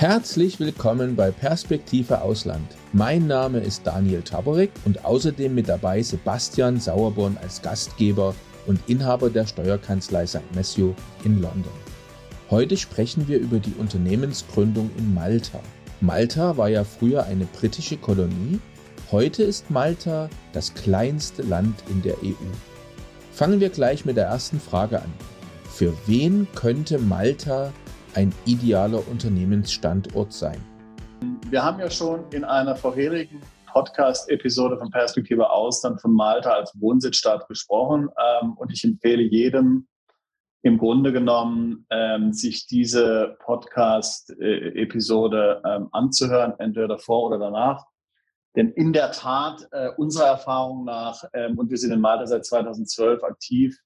Herzlich willkommen bei Perspektive Ausland. Mein Name ist Daniel Taborek und außerdem mit dabei Sebastian Sauerborn als Gastgeber und Inhaber der Steuerkanzlei St. Matthew in London. Heute sprechen wir über die Unternehmensgründung in Malta. Malta war ja früher eine britische Kolonie, heute ist Malta das kleinste Land in der EU. Fangen wir gleich mit der ersten Frage an. Für wen könnte Malta ein idealer Unternehmensstandort sein? Wir haben ja schon in einer vorherigen Podcast-Episode von Perspektive Ausland von Malta als Wohnsitzstadt gesprochen. Ähm, und ich empfehle jedem im Grunde genommen, ähm, sich diese Podcast-Episode ähm, anzuhören, entweder davor oder danach. Denn in der Tat, äh, unserer Erfahrung nach, und wir sind in Malta seit 2012 aktiv,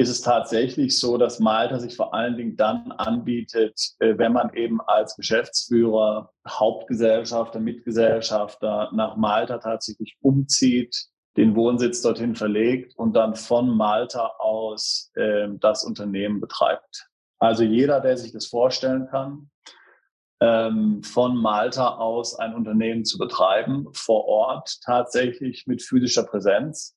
ist es tatsächlich so, dass Malta sich vor allen Dingen dann anbietet, äh, wenn man eben als Geschäftsführer, Hauptgesellschafter, Mitgesellschafter nach Malta tatsächlich umzieht, den Wohnsitz dorthin verlegt und dann von Malta aus äh, das Unternehmen betreibt. Also jeder, der sich das vorstellen kann, ähm, von Malta aus ein Unternehmen zu betreiben, vor Ort tatsächlich mit physischer Präsenz,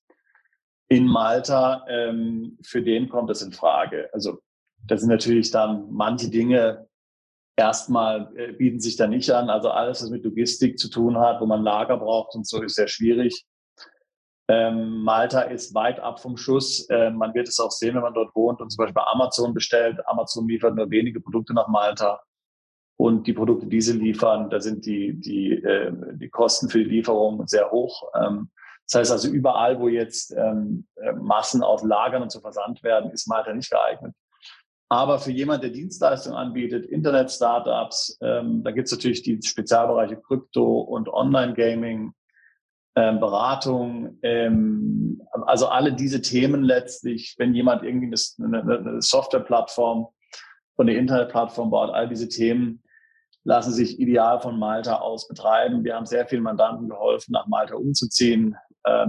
in Malta, ähm, für den kommt es in Frage. Also das sind natürlich dann manche Dinge erstmal äh, bieten sich da nicht an. Also alles, was mit Logistik zu tun hat, wo man Lager braucht und so, ist sehr schwierig. Ähm, Malta ist weit ab vom Schuss. Ähm, man wird es auch sehen, wenn man dort wohnt und zum Beispiel bei Amazon bestellt. Amazon liefert nur wenige Produkte nach Malta. Und die Produkte, die sie liefern, da sind die, die, äh, die Kosten für die Lieferung sehr hoch. Ähm, das heißt also, überall, wo jetzt ähm, äh, Massen aus Lagern und zu Versand werden, ist Malta nicht geeignet. Aber für jemand, der Dienstleistungen anbietet, Internet-Startups, ähm, da gibt es natürlich die Spezialbereiche Krypto und Online-Gaming, ähm, Beratung, ähm, also alle diese Themen letztlich, wenn jemand irgendwie eine, eine Softwareplattform und eine Internetplattform baut, all diese Themen lassen sich ideal von Malta aus betreiben. Wir haben sehr vielen Mandanten geholfen, nach Malta umzuziehen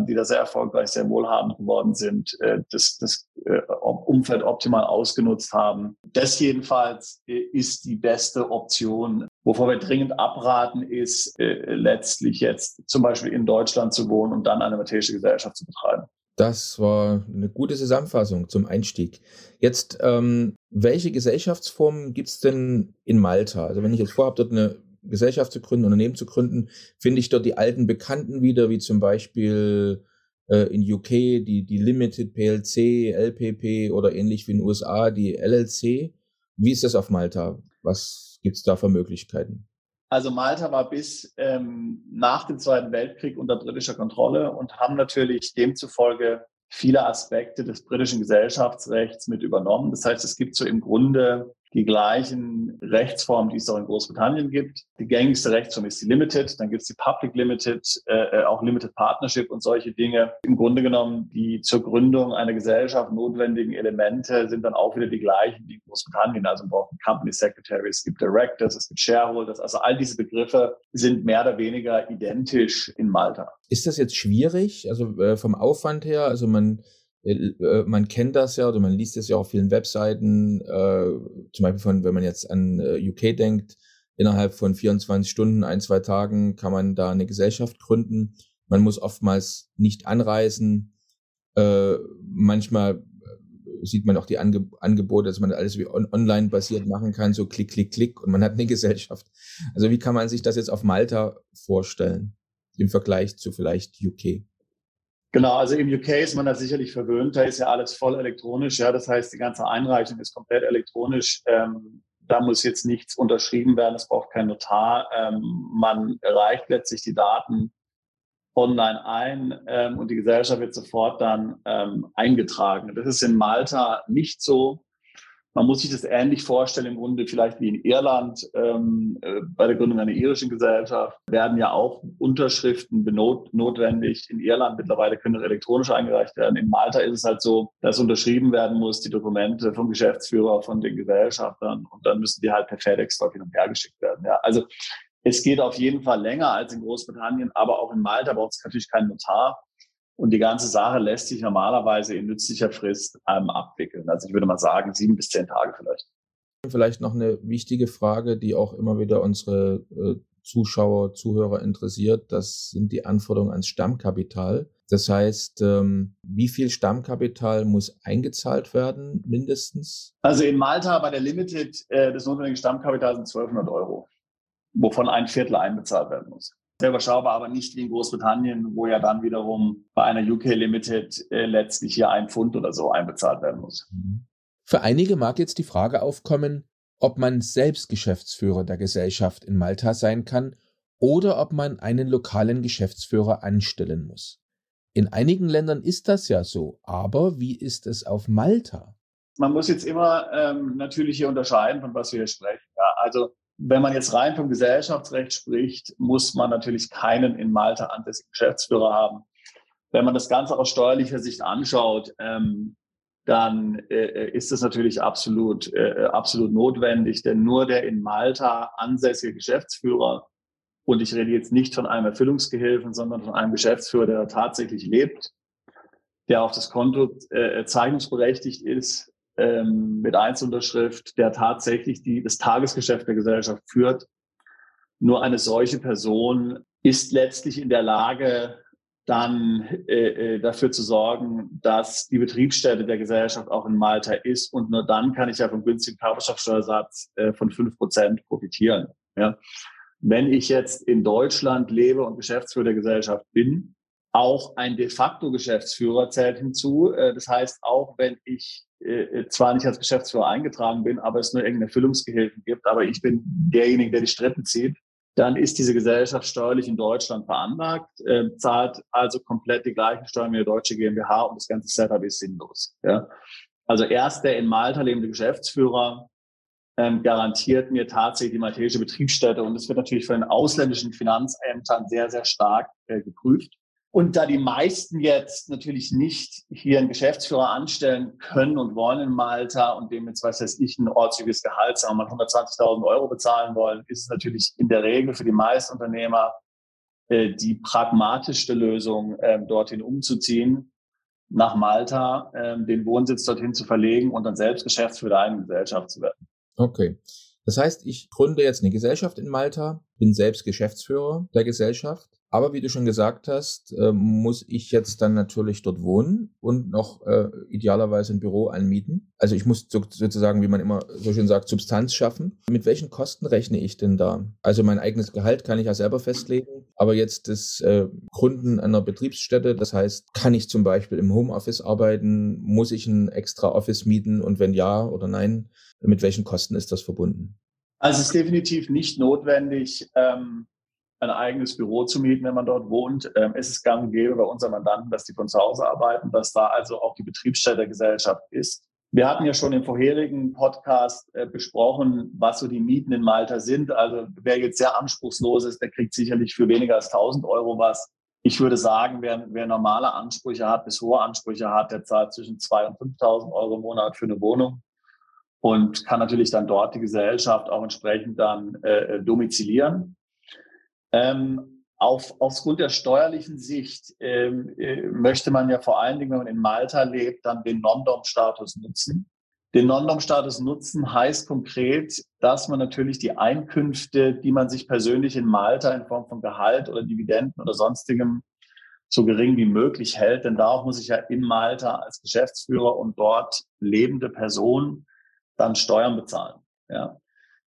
die da sehr erfolgreich, sehr wohlhabend geworden sind, äh, das, das äh, Umfeld optimal ausgenutzt haben. Das jedenfalls äh, ist die beste Option. Wovor wir dringend abraten, ist letztlich jetzt zum Beispiel in Deutschland zu wohnen und dann eine europäische Gesellschaft zu betreiben. Das war eine gute Zusammenfassung zum Einstieg. Jetzt, ähm, welche Gesellschaftsformen gibt es denn in Malta? Also wenn ich jetzt vorhabe, dort eine Gesellschaft zu gründen, Unternehmen zu gründen, finde ich dort die alten Bekannten wieder, wie zum Beispiel äh, in UK die, die Limited PLC, LPP oder ähnlich wie in den USA die LLC. Wie ist das auf Malta? Was gibt es da für Möglichkeiten? Also Malta war bis ähm, nach dem Zweiten Weltkrieg unter britischer Kontrolle und haben natürlich demzufolge viele Aspekte des britischen Gesellschaftsrechts mit übernommen. Das heißt, es gibt so im Grunde die gleichen Rechtsformen, die es auch in Großbritannien gibt. Die gängigste Rechtsform ist die Limited, dann gibt es die Public Limited, äh, äh, auch Limited Partnership und solche Dinge. Im Grunde genommen die zur Gründung einer Gesellschaft notwendigen Elemente sind dann auch wieder die gleichen wie in Großbritannien. Also man braucht Company Secretary, es gibt Directors, es gibt Shareholders. Also all diese Begriffe sind mehr oder weniger identisch in Malta. Ist das jetzt schwierig? Also äh, vom Aufwand her, also man man kennt das ja oder man liest es ja auf vielen Webseiten, äh, zum Beispiel von, wenn man jetzt an äh, UK denkt, innerhalb von 24 Stunden, ein, zwei Tagen kann man da eine Gesellschaft gründen. Man muss oftmals nicht anreisen. Äh, manchmal äh, sieht man auch die Ange Angebote, dass man alles wie on online basiert machen kann, so klick, klick, klick und man hat eine Gesellschaft. Also wie kann man sich das jetzt auf Malta vorstellen im Vergleich zu vielleicht UK? Genau, also im UK ist man da sicherlich verwöhnt, da ist ja alles voll elektronisch, ja, das heißt, die ganze Einreichung ist komplett elektronisch. Ähm, da muss jetzt nichts unterschrieben werden, es braucht kein Notar. Ähm, man reicht letztlich die Daten online ein ähm, und die Gesellschaft wird sofort dann ähm, eingetragen. Das ist in Malta nicht so. Man muss sich das ähnlich vorstellen, im Grunde vielleicht wie in Irland ähm, äh, bei der Gründung einer irischen Gesellschaft werden ja auch Unterschriften benot notwendig. In Irland mittlerweile können elektronisch eingereicht werden. In Malta ist es halt so, dass unterschrieben werden muss, die Dokumente vom Geschäftsführer, von den Gesellschaftern und dann müssen die halt per FedEx dort hin und her geschickt werden. Ja, also es geht auf jeden Fall länger als in Großbritannien, aber auch in Malta braucht es natürlich keinen Notar. Und die ganze Sache lässt sich normalerweise in nützlicher Frist ähm, abwickeln. Also ich würde mal sagen, sieben bis zehn Tage vielleicht. Vielleicht noch eine wichtige Frage, die auch immer wieder unsere äh, Zuschauer, Zuhörer interessiert. Das sind die Anforderungen ans Stammkapital. Das heißt, ähm, wie viel Stammkapital muss eingezahlt werden, mindestens? Also in Malta bei der Limited, äh, das notwendige Stammkapital sind 1200 Euro, wovon ein Viertel einbezahlt werden muss sehr überschaubar, aber nicht wie in Großbritannien, wo ja dann wiederum bei einer UK Limited äh, letztlich hier ein Pfund oder so einbezahlt werden muss. Mhm. Für einige mag jetzt die Frage aufkommen, ob man selbst Geschäftsführer der Gesellschaft in Malta sein kann oder ob man einen lokalen Geschäftsführer anstellen muss. In einigen Ländern ist das ja so, aber wie ist es auf Malta? Man muss jetzt immer ähm, natürlich hier unterscheiden, von was wir hier sprechen. Ja, also wenn man jetzt rein vom Gesellschaftsrecht spricht, muss man natürlich keinen in Malta ansässigen Geschäftsführer haben. Wenn man das Ganze aus steuerlicher Sicht anschaut, ähm, dann äh, ist das natürlich absolut, äh, absolut notwendig, denn nur der in Malta ansässige Geschäftsführer, und ich rede jetzt nicht von einem Erfüllungsgehilfen, sondern von einem Geschäftsführer, der tatsächlich lebt, der auf das Konto äh, zeichnungsberechtigt ist, ähm, mit Einzelunterschrift, der tatsächlich die, das Tagesgeschäft der Gesellschaft führt. Nur eine solche Person ist letztlich in der Lage, dann äh, äh, dafür zu sorgen, dass die Betriebsstätte der Gesellschaft auch in Malta ist. Und nur dann kann ich ja vom günstigen Körperschaftsteuersatz äh, von fünf Prozent profitieren. Ja. Wenn ich jetzt in Deutschland lebe und Geschäftsführer der Gesellschaft bin, auch ein de facto Geschäftsführer zählt hinzu. Äh, das heißt, auch wenn ich äh, zwar nicht als Geschäftsführer eingetragen bin, aber es nur irgendeine Füllungsgehilfen gibt, aber ich bin derjenige, der die Strippen zieht, dann ist diese Gesellschaft steuerlich in Deutschland veranlagt, äh, zahlt also komplett die gleichen Steuern wie eine deutsche GmbH und das ganze Setup ist sinnlos. Also erst der in Malta lebende Geschäftsführer ähm, garantiert mir tatsächlich die maltesische Betriebsstätte und es wird natürlich von den ausländischen Finanzämtern sehr, sehr stark geprüft. Und da die meisten jetzt natürlich nicht hier einen Geschäftsführer anstellen können und wollen in Malta und dem jetzt, was weiß ich, ein ortsügiges Gehalt, sagen wir mal 120.000 Euro bezahlen wollen, ist es natürlich in der Regel für die meisten Unternehmer äh, die pragmatischste Lösung, äh, dorthin umzuziehen, nach Malta, äh, den Wohnsitz dorthin zu verlegen und dann selbst Geschäftsführer der Gesellschaft zu werden. Okay. Das heißt, ich gründe jetzt eine Gesellschaft in Malta, bin selbst Geschäftsführer der Gesellschaft aber wie du schon gesagt hast, äh, muss ich jetzt dann natürlich dort wohnen und noch äh, idealerweise ein Büro anmieten. Also ich muss so, sozusagen, wie man immer so schön sagt, Substanz schaffen. Mit welchen Kosten rechne ich denn da? Also mein eigenes Gehalt kann ich ja selber festlegen, aber jetzt das äh, Gründen einer Betriebsstätte, das heißt, kann ich zum Beispiel im Homeoffice arbeiten? Muss ich ein extra Office mieten? Und wenn ja oder nein, mit welchen Kosten ist das verbunden? Also es ist definitiv nicht notwendig, ähm ein eigenes Büro zu mieten, wenn man dort wohnt. Ähm, es ist gang und gäbe bei unseren Mandanten, dass die von zu Hause arbeiten, dass da also auch die Betriebsstätte der Gesellschaft ist. Wir hatten ja schon im vorherigen Podcast äh, besprochen, was so die Mieten in Malta sind. Also wer jetzt sehr anspruchslos ist, der kriegt sicherlich für weniger als 1000 Euro was. Ich würde sagen, wer, wer normale Ansprüche hat, bis hohe Ansprüche hat, der zahlt zwischen 2.000 und 5.000 Euro im Monat für eine Wohnung und kann natürlich dann dort die Gesellschaft auch entsprechend dann äh, domizilieren. Ähm, auf, aufgrund der steuerlichen Sicht ähm, äh, möchte man ja vor allen Dingen, wenn man in Malta lebt, dann den Non-Dom-Status nutzen. Den Non-Dom-Status nutzen heißt konkret, dass man natürlich die Einkünfte, die man sich persönlich in Malta in Form von Gehalt oder Dividenden oder sonstigem so gering wie möglich hält. Denn darauf muss ich ja in Malta als Geschäftsführer und dort lebende Person dann Steuern bezahlen. Ja.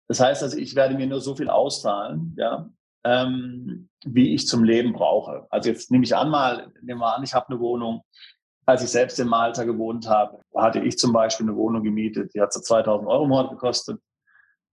Das heißt also, ich werde mir nur so viel auszahlen, ja, ähm, wie ich zum Leben brauche. Also jetzt nehme ich an mal, nehmen wir an, ich habe eine Wohnung. Als ich selbst in Malta gewohnt habe, hatte ich zum Beispiel eine Wohnung gemietet, die hat so 2000 Euro im Monat gekostet.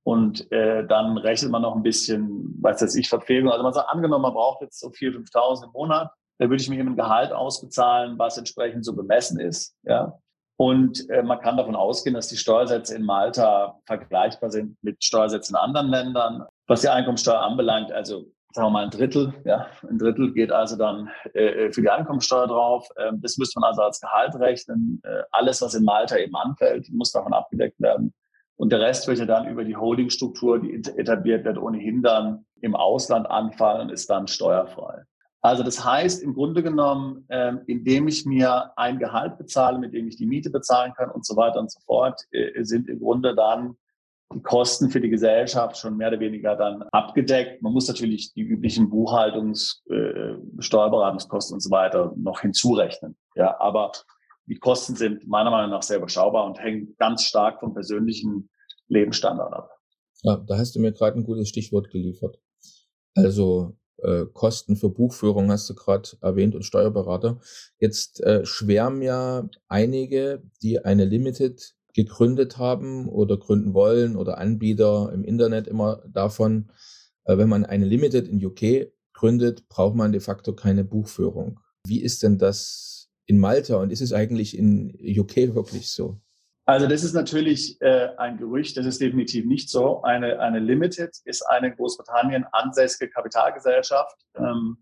Und äh, dann rechnet man noch ein bisschen, weiß jetzt ich, Verpflegung. Also man sagt, angenommen, man braucht jetzt so 4.000, 5.000 im Monat, dann würde ich mir eben ein Gehalt ausbezahlen, was entsprechend so bemessen ist. Ja. Und äh, man kann davon ausgehen, dass die Steuersätze in Malta vergleichbar sind mit Steuersätzen in anderen Ländern. Was die Einkommensteuer anbelangt, also sagen wir mal ein Drittel, ja, ein Drittel geht also dann äh, für die Einkommensteuer drauf. Ähm, das müsste man also als Gehalt rechnen. Äh, alles, was in Malta eben anfällt, muss davon abgedeckt werden. Und der Rest wird ja dann über die Holdingstruktur, die etabliert wird, ohnehin dann im Ausland anfallen und ist dann steuerfrei. Also das heißt im Grunde genommen, ähm, indem ich mir ein Gehalt bezahle, mit dem ich die Miete bezahlen kann und so weiter und so fort, äh, sind im Grunde dann Kosten für die Gesellschaft schon mehr oder weniger dann abgedeckt. Man muss natürlich die üblichen Buchhaltungs-, äh, Steuerberatungskosten und so weiter noch hinzurechnen. Ja, aber die Kosten sind meiner Meinung nach sehr überschaubar und hängen ganz stark vom persönlichen Lebensstandard ab. Ja, da hast du mir gerade ein gutes Stichwort geliefert. Also äh, Kosten für Buchführung hast du gerade erwähnt und Steuerberater. Jetzt äh, schwärmen ja einige, die eine Limited gegründet haben oder gründen wollen oder Anbieter im Internet immer davon, äh, wenn man eine Limited in UK gründet, braucht man de facto keine Buchführung. Wie ist denn das in Malta und ist es eigentlich in UK wirklich so? Also das ist natürlich äh, ein Gerücht, das ist definitiv nicht so. Eine, eine Limited ist eine in Großbritannien ansässige Kapitalgesellschaft. Ähm,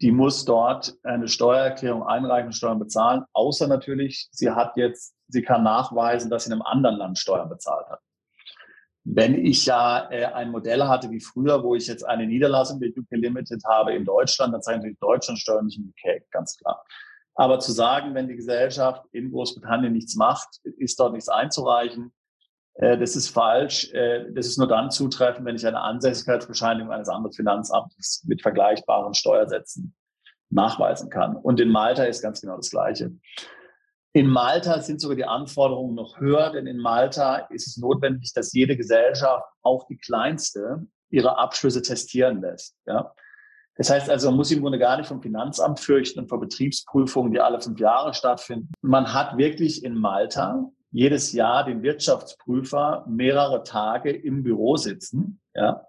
die muss dort eine Steuererklärung einreichen, Steuern bezahlen, außer natürlich, sie hat jetzt, sie kann nachweisen, dass sie in einem anderen Land Steuern bezahlt hat. Wenn ich ja äh, ein Modell hatte wie früher, wo ich jetzt eine Niederlassung der UK Limited habe in Deutschland, dann zeige ich natürlich Deutschland Steuern nicht in UK, ganz klar. Aber zu sagen, wenn die Gesellschaft in Großbritannien nichts macht, ist dort nichts einzureichen, äh, das ist falsch. Äh, das ist nur dann zutreffend, wenn ich eine Ansässigkeitsbescheinigung eines anderen Finanzamtes mit vergleichbaren Steuersätzen nachweisen kann. Und in Malta ist ganz genau das Gleiche. In Malta sind sogar die Anforderungen noch höher, denn in Malta ist es notwendig, dass jede Gesellschaft, auch die kleinste, ihre Abschlüsse testieren lässt. Ja? Das heißt also, man muss im Grunde gar nicht vom Finanzamt fürchten und vor Betriebsprüfungen, die alle fünf Jahre stattfinden. Man hat wirklich in Malta jedes Jahr den Wirtschaftsprüfer mehrere Tage im Büro sitzen, ja,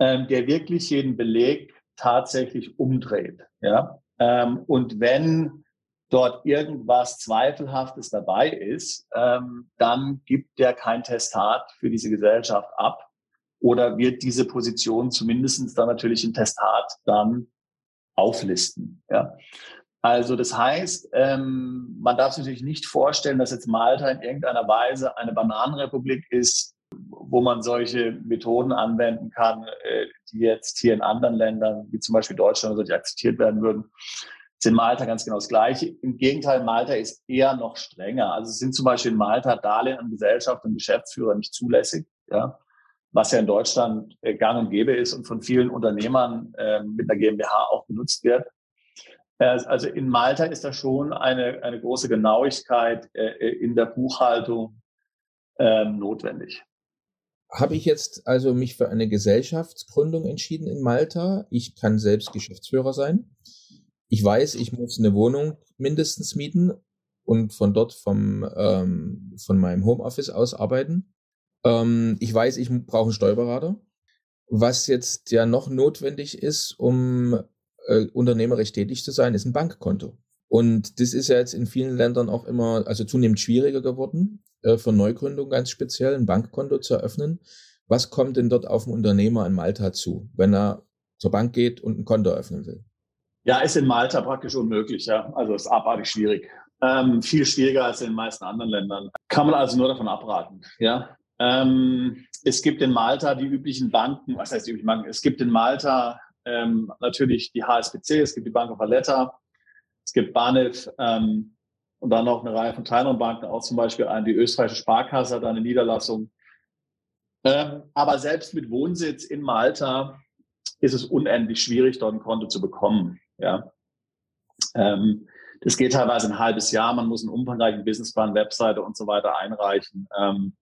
ähm, der wirklich jeden Beleg tatsächlich umdreht. Ja. Ähm, und wenn dort irgendwas Zweifelhaftes dabei ist, ähm, dann gibt der kein Testat für diese Gesellschaft ab oder wird diese Position zumindestens dann natürlich im Testat dann auflisten. Ja. Also das heißt, ähm, man darf sich natürlich nicht vorstellen, dass jetzt Malta in irgendeiner Weise eine Bananenrepublik ist, wo man solche Methoden anwenden kann, äh, die jetzt hier in anderen Ländern, wie zum Beispiel Deutschland oder so, die akzeptiert werden würden. Ist in Malta ganz genau das Gleiche. Im Gegenteil, Malta ist eher noch strenger. Also sind zum Beispiel in Malta Darlehen an Gesellschaft und Geschäftsführer nicht zulässig. Ja was ja in Deutschland äh, gang und gäbe ist und von vielen Unternehmern äh, mit einer GmbH auch genutzt wird. Äh, also in Malta ist da schon eine, eine große Genauigkeit äh, in der Buchhaltung ähm, notwendig. Habe ich jetzt also mich für eine Gesellschaftsgründung entschieden in Malta? Ich kann selbst Geschäftsführer sein. Ich weiß, ich muss eine Wohnung mindestens mieten und von dort vom, ähm, von meinem Homeoffice aus arbeiten. Ähm, ich weiß, ich brauche einen Steuerberater. Was jetzt ja noch notwendig ist, um äh, unternehmerisch tätig zu sein, ist ein Bankkonto. Und das ist ja jetzt in vielen Ländern auch immer, also zunehmend schwieriger geworden, äh, für Neugründung ganz speziell ein Bankkonto zu eröffnen. Was kommt denn dort auf den Unternehmer in Malta zu, wenn er zur Bank geht und ein Konto eröffnen will? Ja, ist in Malta praktisch unmöglich, ja. Also ist abartig schwierig. Ähm, viel schwieriger als in den meisten anderen Ländern. Kann man also nur davon abraten, ja. Ähm, es gibt in Malta die üblichen Banken, was heißt die üblichen Banken? Es gibt in Malta ähm, natürlich die HSBC, es gibt die Bank of Valletta, es gibt Banif ähm, und dann noch eine Reihe von kleineren Banken, auch zum Beispiel die österreichische Sparkasse hat eine Niederlassung. Ähm, aber selbst mit Wohnsitz in Malta ist es unendlich schwierig, dort ein Konto zu bekommen. Ja. Ähm, das geht teilweise ein halbes Jahr. Man muss einen umfangreichen Businessplan, Webseite und so weiter einreichen. Ähm,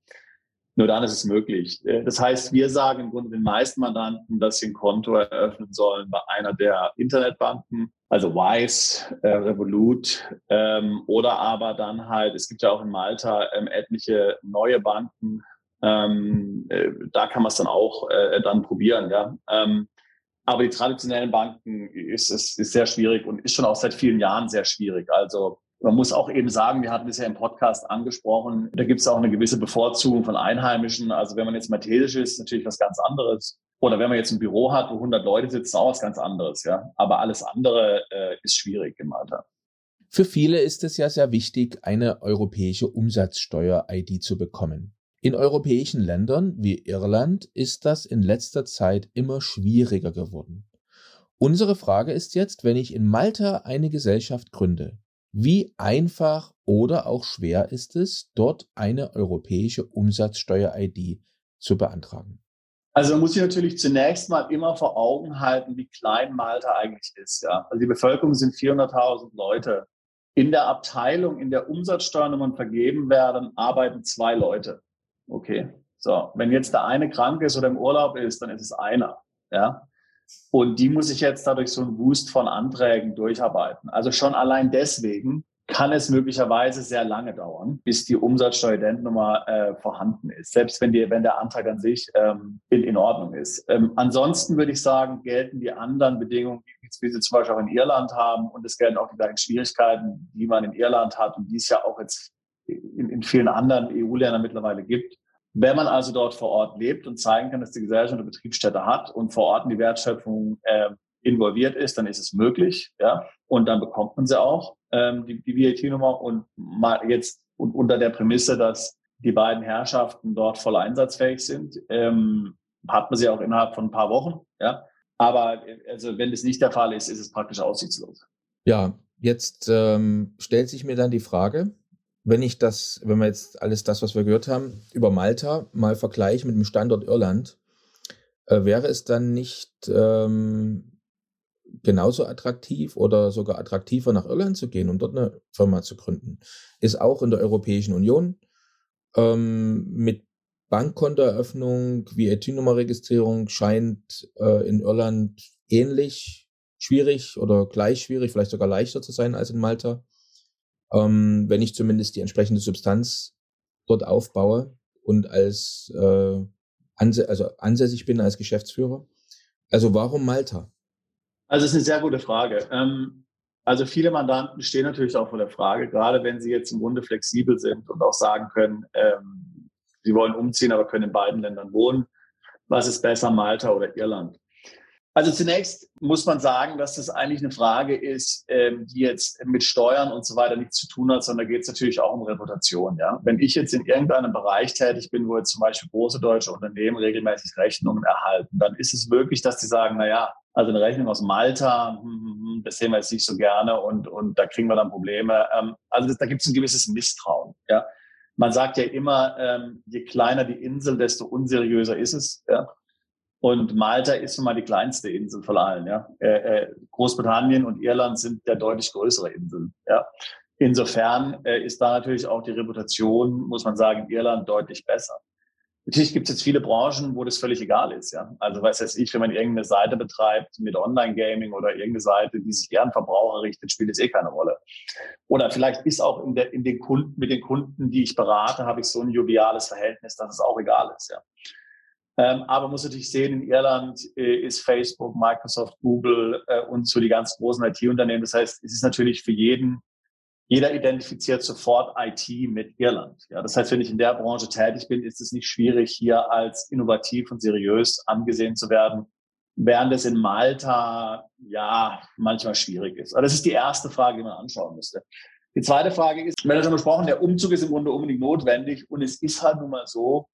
nur dann ist es möglich. Äh, das heißt, wir sagen im Grunde den meisten Mandanten, dass sie ein Konto eröffnen sollen bei einer der Internetbanken, also Wise, äh, Revolut ähm, oder aber dann halt, es gibt ja auch in Malta ähm, etliche neue Banken, ähm, äh, da kann man es dann auch äh, dann probieren. Ja? Ähm, aber die traditionellen Banken ist, ist, ist sehr schwierig und ist schon auch seit vielen Jahren sehr schwierig. Also Man muss auch eben sagen, wir hatten es ja im Podcast angesprochen, da gibt es auch eine gewisse Bevorzugung von Einheimischen. Also wenn man jetzt maltesisch ist, ist natürlich was ganz anderes. Oder wenn man jetzt ein Büro hat, wo 100 Leute sitzen, auch was ganz anderes. Ja, aber alles andere äh, ist schwierig im Alter. Für viele ist es ja sehr wichtig, eine europäische Umsatzsteuer-ID zu bekommen. In europäischen Ländern wie Irland ist das in letzter Zeit immer schwieriger geworden. Unsere Frage ist jetzt, wenn ich in Malta eine Gesellschaft gründe, wie einfach oder auch schwer ist es, dort eine europäische Umsatzsteuer-ID zu beantragen? Also man muss sich natürlich zunächst mal immer vor Augen halten, wie klein Malta eigentlich ist. Ja? Also die Bevölkerung sind 400.000 Leute. In der Abteilung, in der Umsatzsteuernummern vergeben werden, arbeiten zwei Leute. Okay. So, wenn jetzt der eine krank ist oder im Urlaub ist, dann ist es einer. Ja. Und die muss ich jetzt dadurch so einen Wust von Anträgen durcharbeiten. Also schon allein deswegen kann es möglicherweise sehr lange dauern, bis die Umsatzsteueridentnummer äh, vorhanden ist, selbst wenn, die, wenn der Antrag an sich ähm, in, in Ordnung ist. Ähm, ansonsten würde ich sagen, gelten die anderen Bedingungen, wie sie zum Beispiel auch in Irland haben, und es gelten auch die gleichen Schwierigkeiten, die man in Irland hat und die es ja auch jetzt in, in vielen anderen EU-Ländern mittlerweile gibt. Wenn man also dort vor Ort lebt und zeigen kann, dass die Gesellschaft eine Betriebsstätte hat und vor Ort in die Wertschöpfung äh, involviert ist, dann ist es möglich, ja, und dann bekommt man sie auch ähm, die, die VAT-Nummer und mal jetzt und unter der Prämisse, dass die beiden Herrschaften dort voll einsatzfähig sind, ähm, hat man sie auch innerhalb von ein paar Wochen. Ja, aber also wenn das nicht der Fall ist, ist es praktisch aussichtslos. Ja, jetzt ähm, stellt sich mir dann die Frage, wenn ich das, wenn wir jetzt alles das, was wir gehört haben, über Malta mal vergleichen mit dem Standort Irland, äh, wäre es dann nicht ähm, genauso attraktiv oder sogar attraktiver nach Irland zu gehen, um dort eine Firma zu gründen. Ist auch in der Europäischen Union ähm, mit Bankkontoeröffnung, VAT-Nummerregistrierung scheint äh, in Irland ähnlich schwierig oder gleich schwierig, vielleicht sogar leichter zu sein als in Malta, ähm, wenn ich zumindest die entsprechende Substanz dort aufbaue und als äh, anse also ansässig bin als Geschäftsführer. Also warum Malta? Also es ist eine sehr gute Frage. Ähm, also viele Mandanten stehen natürlich auch vor der Frage, gerade wenn sie jetzt im Grunde flexibel sind und auch sagen können, ähm, sie wollen umziehen, aber können in beiden Ländern wohnen. Was ist besser, Malta oder Irland? Also zunächst muss man sagen, dass das eigentlich eine Frage ist, ähm, die jetzt mit Steuern und so weiter nichts zu tun hat, sondern da geht es natürlich auch um Reputation. Ja? Wenn ich jetzt in irgendeinem Bereich tätig bin, wo jetzt zum Beispiel große deutsche Unternehmen regelmäßig Rechnungen erhalten, dann ist es möglich, dass die sagen, na ja, also eine Rechnung aus Malta, hm, hm, hm, das sehen wir jetzt nicht so gerne und, und da kriegen wir dann Probleme. Ähm, also das, da gibt es ein gewisses Misstrauen. Ja? Man sagt ja immer, ähm, je kleiner die Insel, desto unseriöser ist es. Ja? Und Malta ist nun mal die kleinste Insel von allen. Ja? Äh, äh, Großbritannien und Irland sind der deutlich größere Inseln. Ja? Insofern äh, ist da natürlich auch die Reputation, muss man sagen, in Irland deutlich besser. Natürlich gibt es jetzt viele Branchen, wo das völlig egal ist. Ja? Also weiß jetzt ich, wenn man irgendeine Seite betreibt mit Online-Gaming oder irgendeine Seite, die sich eher an Verbraucher richtet, spielt es eh keine Rolle. Oder vielleicht ist auch in, der, in den Kunden, mit den Kunden, die ich berate, habe ich so ein joviales Verhältnis, dass es auch egal ist. Ja? Ähm, aber muss natürlich sehen, in Irland äh, ist Facebook, Microsoft, Google äh, und so die ganz großen IT-Unternehmen. Das heißt, es ist natürlich für jeden jeder identifiziert sofort IT mit Irland. Ja, das heißt, wenn ich in der Branche tätig bin, ist es nicht schwierig, hier als innovativ und seriös angesehen zu werden, während es in Malta ja manchmal schwierig ist. Aber das ist die erste Frage, die man anschauen müsste. Die zweite Frage ist, wir haben schon besprochen, der Umzug ist im Grunde unbedingt notwendig und es ist halt nun mal so,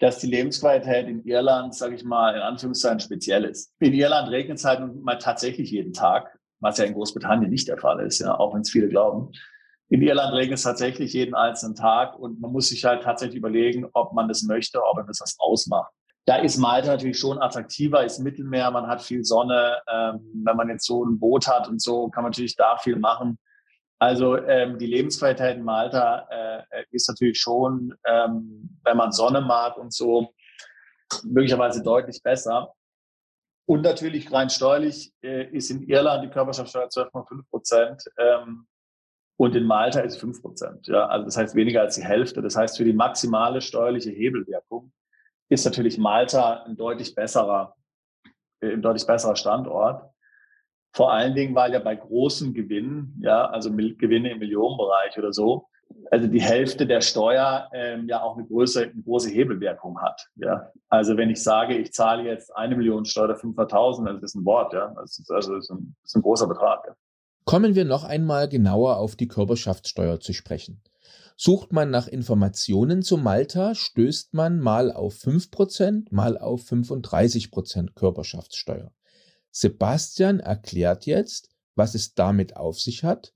dass die Lebensqualität in Irland, sage ich mal, in Anführungszeichen speziell ist. In Irland regnet es halt mal tatsächlich jeden Tag was ja in Großbritannien nicht der Fall ist, ja, auch wenn es viele glauben. In Irland regnet es tatsächlich jeden einzelnen Tag und man muss sich halt tatsächlich überlegen, ob man das möchte, ob man das was ausmacht. Da ist Malta natürlich schon attraktiver, ist Mittelmeer, man hat viel Sonne. Ähm, wenn man jetzt so ein Boot hat und so, kann man natürlich da viel machen. Also ähm, die Lebensqualität in Malta äh, ist natürlich schon, ähm, wenn man Sonne mag und so, möglicherweise deutlich besser. Und natürlich rein steuerlich äh, ist in Irland die Körperschaftssteuer 12,5 Prozent ähm, und in Malta ist sie 5 Prozent. Ja? Also das heißt weniger als die Hälfte. Das heißt, für die maximale steuerliche Hebelwirkung ist natürlich Malta ein deutlich besserer, äh, ein deutlich besserer Standort. Vor allen Dingen, weil ja bei großen Gewinnen, ja, also Gewinne im Millionenbereich oder so, also die Hälfte der Steuer ähm, ja auch eine große, eine große Hebelwirkung hat. Ja, also wenn ich sage, ich zahle jetzt eine Million Steuer oder 500.000, also das ist ein Wort, ja, das ist also das ist ein, das ist ein großer Betrag. Ja. Kommen wir noch einmal genauer auf die Körperschaftssteuer zu sprechen. Sucht man nach Informationen zu Malta, stößt man mal auf 5%, mal auf 35% Körperschaftssteuer. Sebastian erklärt jetzt, was es damit auf sich hat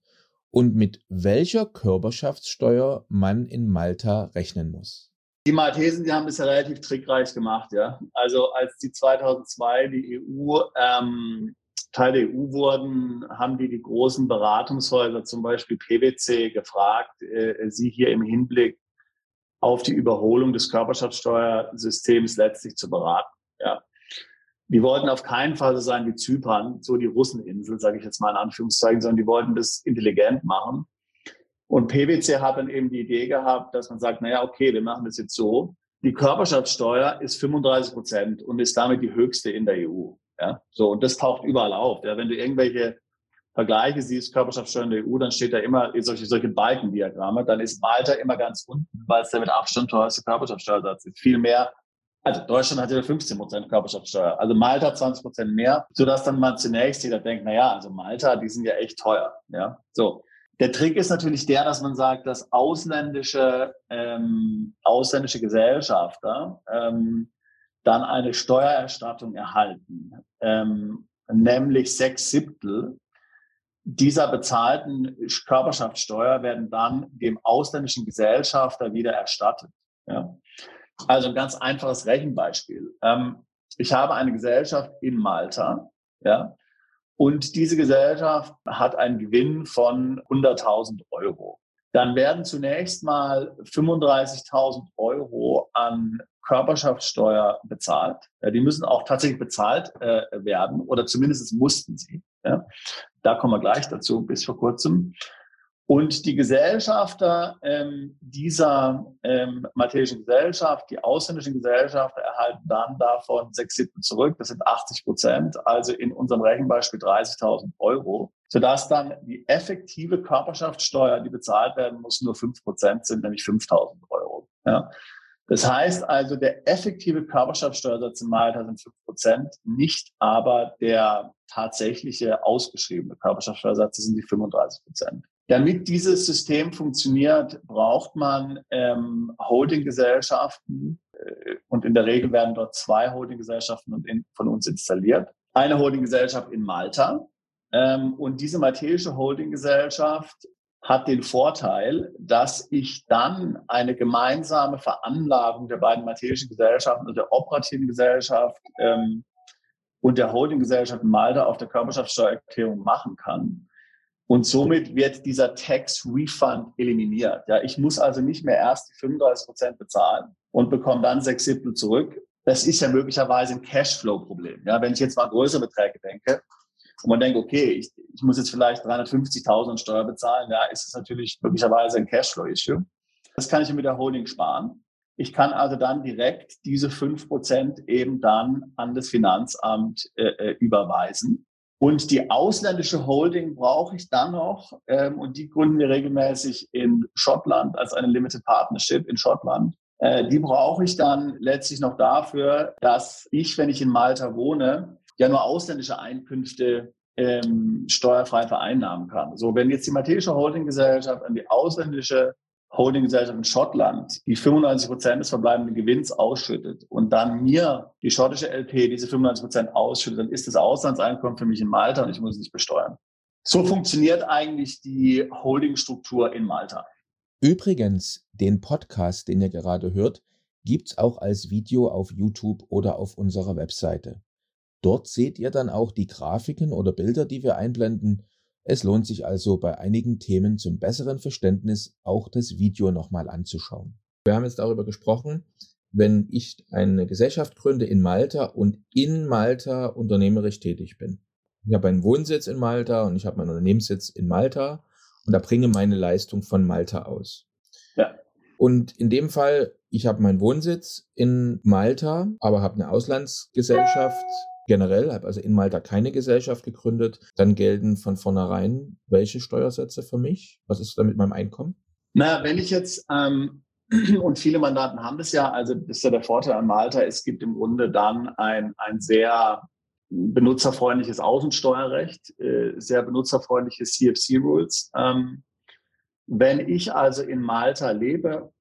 und mit welcher Körperschaftssteuer man in Malta rechnen muss. Die Maltesen, die haben das ja relativ trickreich gemacht, ja. Also als die 2002 die EU ähm, Teil der EU wurden, haben die die großen Beratungshäuser, zum Beispiel PwC, gefragt, äh, sie hier im Hinblick auf die Überholung des Körperschaftssteuersystems letztlich zu beraten. Ja. Die wollten auf keinen Fall so sein wie Zypern, so die Russeninsel, sage ich jetzt mal in Anführungszeichen, sondern die wollten das intelligent machen. Und PwC hat dann eben die Idee gehabt, dass man sagt, naja, okay, wir machen das jetzt so. Die Körperschaftssteuer ist 35 Prozent und ist damit die höchste in der EU. Ja, so, und das taucht überall auf. Ja, wenn du irgendwelche Vergleiche siehst, Körperschaftssteuer in der EU, dann steht da immer solche, solche Balkendiagramme. Dann ist Malta immer ganz unten, weil es der mit Abstand teuerste Körperschaftssteuersatz ist. Viel mehr also Deutschland hat ja 15 Prozent Körperschaftssteuer, also Malta 20 Prozent mehr, sodass dann mal zunächst jeder denkt, na ja, also Malta, die sind ja echt teuer. Ja, so. Der Trick ist natürlich der, dass man sagt, dass ausländische ähm, ausländische Gesellschafter ähm, dann eine Steuererstattung erhalten, ähm, nämlich sechs Siebtel dieser bezahlten Körperschaftssteuer werden dann dem ausländischen Gesellschafter wieder erstattet. Ja. Also ein ganz einfaches Rechenbeispiel. Ähm, ich habe eine Gesellschaft in Malta, ja, und diese Gesellschaft hat einen Gewinn von 100.000 Euro. Dann werden zunächst mal 35.000 Euro an Körperschaftssteuer bezahlt. Ja, die müssen auch tatsächlich bezahlt äh, werden oder zumindest mussten sie. Ja. Da kommen wir gleich dazu, bis vor kurzem. Und die Gesellschafter ähm, dieser ähm, maltesischen Gesellschaft, die ausländischen Gesellschafter, erhalten dann davon sechs Siebten zurück. Das sind 80 Prozent, also in unserem Rechenbeispiel 30.000 Euro, sodass dann die effektive Körperschaftssteuer, die bezahlt werden muss, nur fünf Prozent sind, nämlich 5.000 Euro. Ja. Das heißt also, der effektive Körperschaftssteuersatz in Malta sind fünf Prozent, nicht aber der tatsächliche ausgeschriebene Körperschaftssteuersatz, sind die 35 Prozent. Damit dieses System funktioniert, braucht man ähm, Holdinggesellschaften äh, und in der Regel werden dort zwei Holdinggesellschaften von uns installiert. Eine Holdinggesellschaft in Malta ähm, und diese maltesische Holdinggesellschaft hat den Vorteil, dass ich dann eine gemeinsame Veranlagung der beiden maltesischen Gesellschaften und der operativen Gesellschaft ähm, und der Holdinggesellschaft in Malta auf der Körperschaftssteuererklärung machen kann. Und somit wird dieser Tax Refund eliminiert. Ja, ich muss also nicht mehr erst die 35 Prozent bezahlen und bekomme dann sechs Siebtel zurück. Das ist ja möglicherweise ein Cashflow-Problem. Ja, wenn ich jetzt mal größere Beträge denke und man denkt, okay, ich, ich muss jetzt vielleicht 350.000 Steuer bezahlen, ja, ist es natürlich möglicherweise ein Cashflow-Issue. Das kann ich mit der Holding sparen. Ich kann also dann direkt diese fünf Prozent eben dann an das Finanzamt äh, äh überweisen. Und die ausländische Holding brauche ich dann noch, ähm, und die gründen wir regelmäßig in Schottland als eine Limited Partnership in Schottland. Äh, die brauche ich dann letztlich noch dafür, dass ich, wenn ich in Malta wohne, ja nur ausländische Einkünfte ähm, steuerfrei vereinnahmen kann. So, wenn jetzt die maltesische Holdinggesellschaft an die ausländische Holdinggesellschaft in Schottland, die 95 Prozent des verbleibenden Gewinns ausschüttet und dann mir die schottische LP diese 95 Prozent ausschüttet, dann ist das Auslandseinkommen für mich in Malta und ich muss es nicht besteuern. So funktioniert eigentlich die Holdingstruktur in Malta. Übrigens, den Podcast, den ihr gerade hört, gibt's auch als Video auf YouTube oder auf unserer Webseite. Dort seht ihr dann auch die Grafiken oder Bilder, die wir einblenden es lohnt sich also bei einigen Themen zum besseren Verständnis auch das Video nochmal anzuschauen. Wir haben jetzt darüber gesprochen, wenn ich eine Gesellschaft gründe in Malta und in Malta unternehmerisch tätig bin. Ich habe einen Wohnsitz in Malta und ich habe meinen Unternehmenssitz in Malta und erbringe meine Leistung von Malta aus. Ja. Und in dem Fall, ich habe meinen Wohnsitz in Malta, aber habe eine Auslandsgesellschaft generell, habe also in Malta keine Gesellschaft gegründet, dann gelten von vornherein welche Steuersätze für mich? Was ist da mit meinem Einkommen? Na, wenn ich jetzt, ähm, und viele Mandaten haben das ja, also das ist ja der Vorteil an Malta, es gibt im Grunde dann ein, ein sehr benutzerfreundliches Außensteuerrecht, äh, sehr benutzerfreundliche CFC-Rules. Ähm, wenn ich also in Malta lebe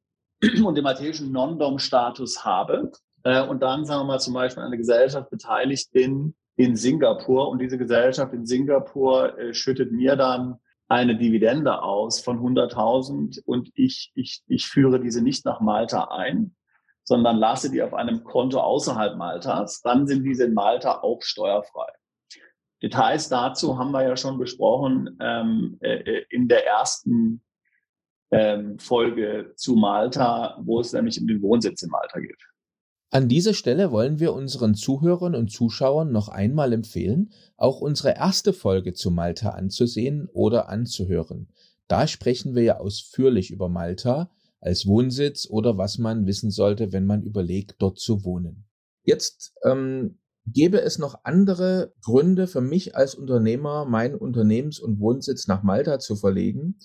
und den maltesischen Non-Dom-Status habe äh, und dann, sagen wir mal, zum Beispiel an einer Gesellschaft beteiligt bin in Singapur und diese Gesellschaft in Singapur äh, schüttet mir dann eine Dividende aus von 100.000 und ich, ich, ich führe diese nicht nach Malta ein, sondern lasse die auf einem Konto außerhalb Maltas, dann sind diese in Malta auch steuerfrei. Details dazu haben wir ja schon besprochen ähm, äh, in der ersten ähm, Folge zu Malta, wo es nämlich um den Wohnsitz in Malta geht. An dieser Stelle wollen wir unseren Zuhörern und Zuschauern noch einmal empfehlen, auch unsere erste Folge zu Malta anzusehen oder anzuhören. Da sprechen wir ja ausführlich über Malta als Wohnsitz oder was man wissen sollte, wenn man überlegt, dort zu wohnen. Jetzt ähm, gäbe es noch andere Gründe für mich als Unternehmer, meinen Unternehmens- und Wohnsitz nach Malta zu verlegen.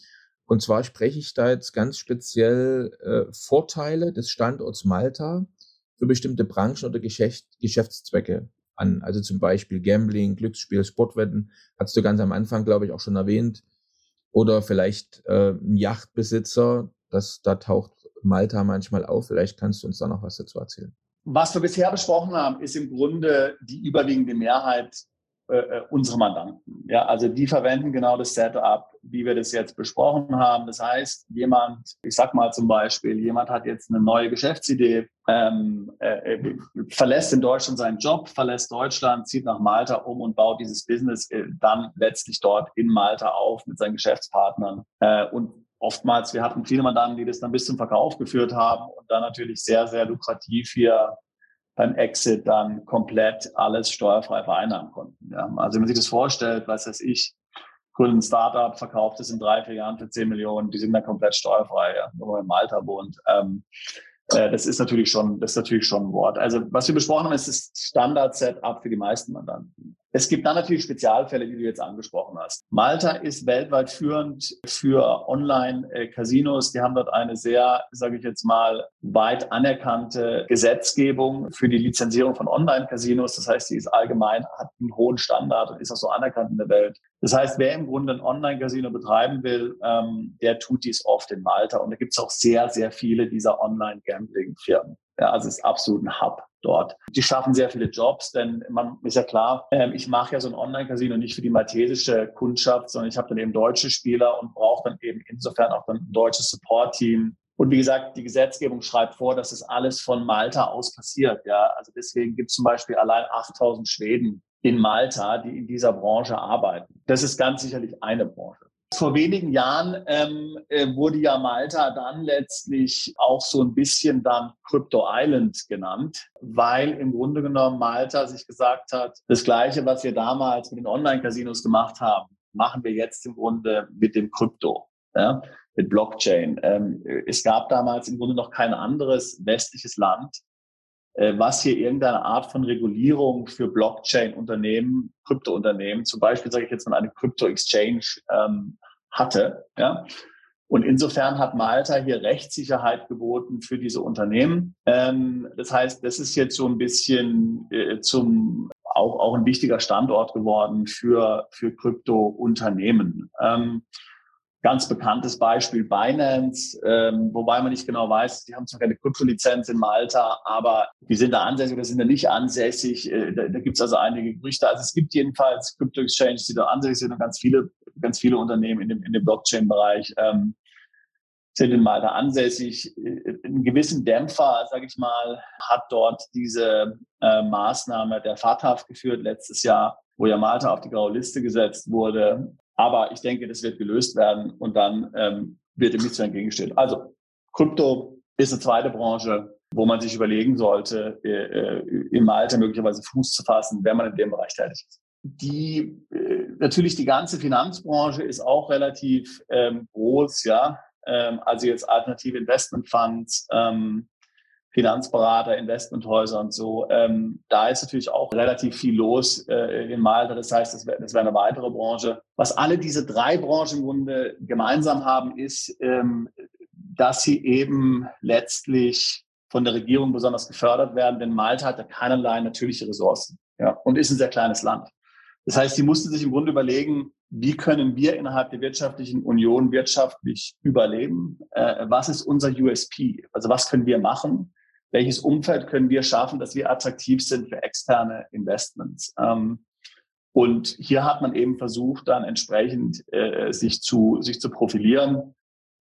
Und zwar spreche ich da jetzt ganz speziell äh, Vorteile des Standorts Malta für bestimmte Branchen oder Geschäft, Geschäftszwecke an. Also zum Beispiel Gambling, Glücksspiel, Sportwetten, hast du ganz am Anfang, glaube ich, auch schon erwähnt. Oder vielleicht äh, ein Yachtbesitzer, das, da taucht Malta manchmal auf. Vielleicht kannst du uns da noch was dazu erzählen. Was wir bisher besprochen haben, ist im Grunde die überwiegende Mehrheit äh, äh, unsere Mandanten. Ja, also die verwenden genau das Setup, wie wir das jetzt besprochen haben. Das heißt, jemand, ich sag mal zum Beispiel, jemand hat jetzt eine neue Geschäftsidee, ähm, äh, äh, verlässt in Deutschland seinen Job, verlässt Deutschland, zieht nach Malta um und baut dieses Business äh, dann letztlich dort in Malta auf mit seinen Geschäftspartnern. Und oftmals, wir hatten viele Mandanten, die das dann bis zum Verkauf geführt haben und dann natürlich sehr, sehr lukrativ hier beim Exit dann komplett alles steuerfrei vereinnahmen konnten. Ja. Also wenn man sich das vorstellt, was weiß ich, gründet ein Startup, verkauft es in drei, vier Jahren für 10 Millionen, die sind dann komplett steuerfrei, ja, nur in Malta wohnt. Ähm, äh, das ist natürlich schon, das ist natürlich schon ein Wort. Also was wir besprochen haben, ist das Standard-Setup für die meisten Mandanten. Es gibt dann natürlich Spezialfälle, die du jetzt angesprochen hast. Malta ist weltweit führend für Online-Casinos. Die haben dort eine sehr, sage ich jetzt mal, weit anerkannte Gesetzgebung für die Lizenzierung von Online-Casinos. Das heißt, sie ist allgemein, hat einen hohen Standard und ist auch so anerkannt in der Welt. Das heißt, wer im Grunde ein Online-Casino betreiben will, ähm, der tut dies oft in Malta. Und da gibt es auch sehr, sehr viele dieser Online-Gambling-Firmen. Ja, also es ist absolut ein Hub dort. Die schaffen sehr viele Jobs, denn man ist ja klar, ähm, ich mache ja so ein Online-Casino nicht für die maltesische Kundschaft, sondern ich habe dann eben deutsche Spieler und brauche dann eben insofern auch dann ein deutsches Support-Team. Und wie gesagt, die Gesetzgebung schreibt vor, dass das alles von Malta aus passiert. Ja, also deswegen gibt es zum Beispiel allein 8000 Schweden in Malta, die in dieser Branche arbeiten. Das ist ganz sicherlich eine Branche. Vor wenigen Jahren ähm, äh, wurde ja Malta dann letztlich auch so ein bisschen dann Crypto Island genannt, weil im Grunde genommen Malta sich gesagt hat, das Gleiche, was wir damals mit den Online-Casinos gemacht haben, machen wir jetzt im Grunde mit dem Krypto, ja, mit Blockchain. Ähm, es gab damals im Grunde noch kein anderes westliches Land, was hier irgendeine Art von Regulierung für Blockchain-Unternehmen, Krypto-Unternehmen, zum Beispiel sage ich jetzt mal eine Crypto-Exchange ähm, hatte. Ja? Und insofern hat Malta hier Rechtssicherheit geboten für diese Unternehmen. Ähm, das heißt, das ist jetzt so ein bisschen äh, zum auch, auch ein wichtiger Standort geworden für, für Krypto-Unternehmen. Ähm, Ganz bekanntes Beispiel Binance, ähm, wobei man nicht genau weiß, die haben zwar keine Kryptolizenz in Malta, aber die sind da ansässig oder sind da nicht ansässig. Äh, da da gibt es also einige Gerüchte. Also es gibt jedenfalls Krypto-Exchanges, die da ansässig sind und ganz viele, ganz viele Unternehmen in dem, in dem Blockchain-Bereich ähm, sind in Malta ansässig. Äh, einen gewissen Dämpfer, sage ich mal, hat dort diese äh, Maßnahme der Fahrthaft geführt letztes Jahr, wo ja Malta auf die graue Liste gesetzt wurde. Aber ich denke, das wird gelöst werden und dann ähm, wird dem nichts mehr entgegenstehen. Also Krypto ist eine zweite Branche, wo man sich überlegen sollte, äh, äh, im Alter möglicherweise Fuß zu fassen, wenn man in dem Bereich tätig ist. Die äh, natürlich die ganze Finanzbranche ist auch relativ ähm, groß, ja. Ähm, also jetzt alternative Investmentfonds, ähm, Finanzberater, Investmenthäuser und so. Ähm, da ist natürlich auch relativ viel los äh, in Malta. Das heißt, das wäre wär eine weitere Branche. Was alle diese drei Branchen im Grunde gemeinsam haben, ist, ähm, dass sie eben letztlich von der Regierung besonders gefördert werden, denn Malta hat ja keinerlei natürliche Ressourcen ja, und ist ein sehr kleines Land. Das heißt, sie mussten sich im Grunde überlegen, wie können wir innerhalb der wirtschaftlichen Union wirtschaftlich überleben? Äh, was ist unser USP? Also was können wir machen? Welches Umfeld können wir schaffen, dass wir attraktiv sind für externe Investments? Ähm, und hier hat man eben versucht, dann entsprechend äh, sich zu sich zu profilieren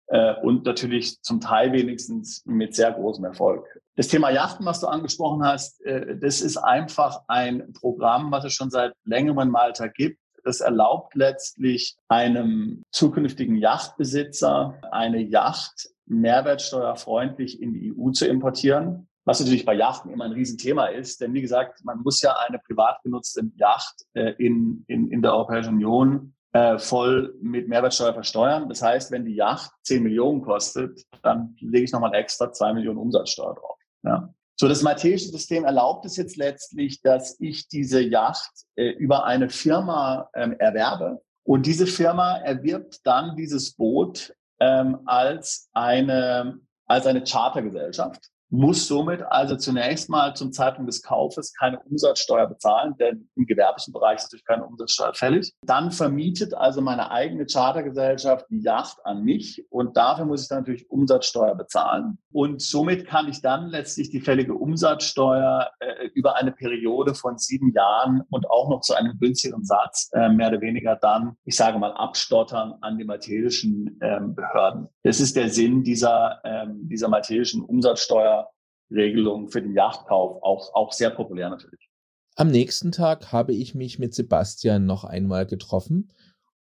äh, und natürlich zum Teil wenigstens mit sehr großem Erfolg. Das Thema Yachten, was du angesprochen hast, äh, das ist einfach ein Programm, was es schon seit längerem in Malta gibt. Das erlaubt letztlich einem zukünftigen Yachtbesitzer eine Yacht mehrwertsteuerfreundlich in die EU zu importieren. Was natürlich bei Yachten immer ein Riesenthema ist, denn wie gesagt, man muss ja eine privat genutzte Yacht äh, in, in, in der Europäischen Union äh, voll mit Mehrwertsteuer versteuern. Das heißt, wenn die Yacht 10 Millionen kostet, dann lege ich nochmal extra 2 Millionen Umsatzsteuer drauf. Ja. So, das maltesische System erlaubt es jetzt letztlich, dass ich diese Yacht äh, über eine Firma ähm, erwerbe. Und diese Firma erwirbt dann dieses Boot ähm, als eine, als eine Chartergesellschaft muss somit also zunächst mal zum Zeitpunkt des Kaufes keine Umsatzsteuer bezahlen, denn im gewerblichen Bereich ist natürlich keine Umsatzsteuer fällig. Dann vermietet also meine eigene Chartergesellschaft die Yacht an mich und dafür muss ich dann natürlich Umsatzsteuer bezahlen. Und somit kann ich dann letztlich die fällige Umsatzsteuer äh, über eine Periode von sieben Jahren und auch noch zu einem günstigeren Satz äh, mehr oder weniger dann, ich sage mal, abstottern an die maltesischen ähm, Behörden. Das ist der Sinn dieser, ähm, dieser maltesischen Umsatzsteuer Regelung für den Yachtkauf auch, auch sehr populär natürlich. Am nächsten Tag habe ich mich mit Sebastian noch einmal getroffen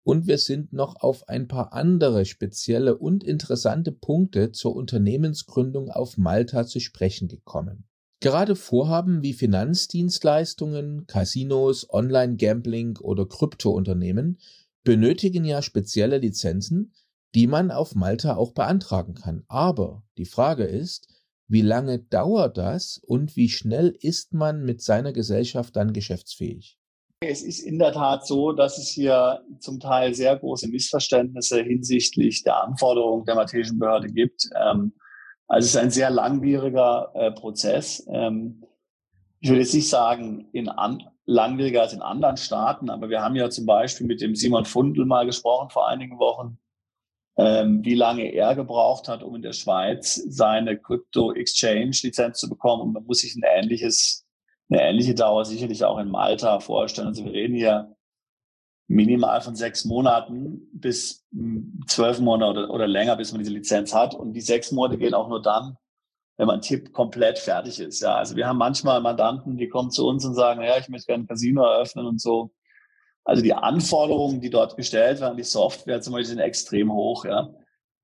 und wir sind noch auf ein paar andere spezielle und interessante Punkte zur Unternehmensgründung auf Malta zu sprechen gekommen. Gerade Vorhaben wie Finanzdienstleistungen, Casinos, Online-Gambling oder Kryptounternehmen benötigen ja spezielle Lizenzen, die man auf Malta auch beantragen kann. Aber die Frage ist, wie lange dauert das und wie schnell ist man mit seiner Gesellschaft dann geschäftsfähig? Es ist in der Tat so, dass es hier zum Teil sehr große Missverständnisse hinsichtlich der Anforderungen der maltesischen Behörde gibt. Ähm, also es ist ein sehr langwieriger äh, Prozess. Ähm, ich würde jetzt nicht sagen, in an, langwieriger als in anderen Staaten, aber wir haben ja zum Beispiel mit dem Simon Fundel mal gesprochen vor einigen Wochen, wie lange er gebraucht hat, um in der Schweiz seine Crypto-Exchange-Lizenz zu bekommen. Und man muss sich ein ähnliches, eine ähnliche Dauer sicherlich auch in Malta vorstellen. Also wir reden hier minimal von sechs Monaten bis hm, zwölf Monate oder, oder länger, bis man diese Lizenz hat. Und die sechs Monate gehen auch nur dann, wenn man Tipp komplett fertig ist. Ja, also wir haben manchmal Mandanten, die kommen zu uns und sagen, ja, ich möchte gerne ein Casino eröffnen und so. Also die Anforderungen, die dort gestellt werden, die Software zum Beispiel sind extrem hoch. Ja.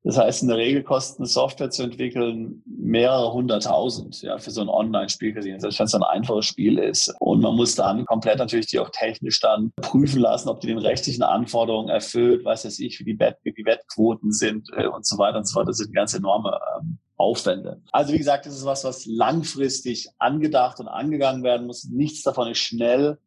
Das heißt, in der Regel kostet eine Software zu entwickeln mehrere hunderttausend ja, für so ein Online-Spiel gesehen, selbst wenn es ein einfaches Spiel ist. Und man muss dann komplett natürlich die auch technisch dann prüfen lassen, ob die den rechtlichen Anforderungen erfüllt, weiß weiß ich, wie die, Wett, wie die Wettquoten sind äh, und so weiter und so fort. Das sind ganz enorme ähm, Aufwände. Also wie gesagt, das ist was, was langfristig angedacht und angegangen werden muss. Nichts davon ist schnell.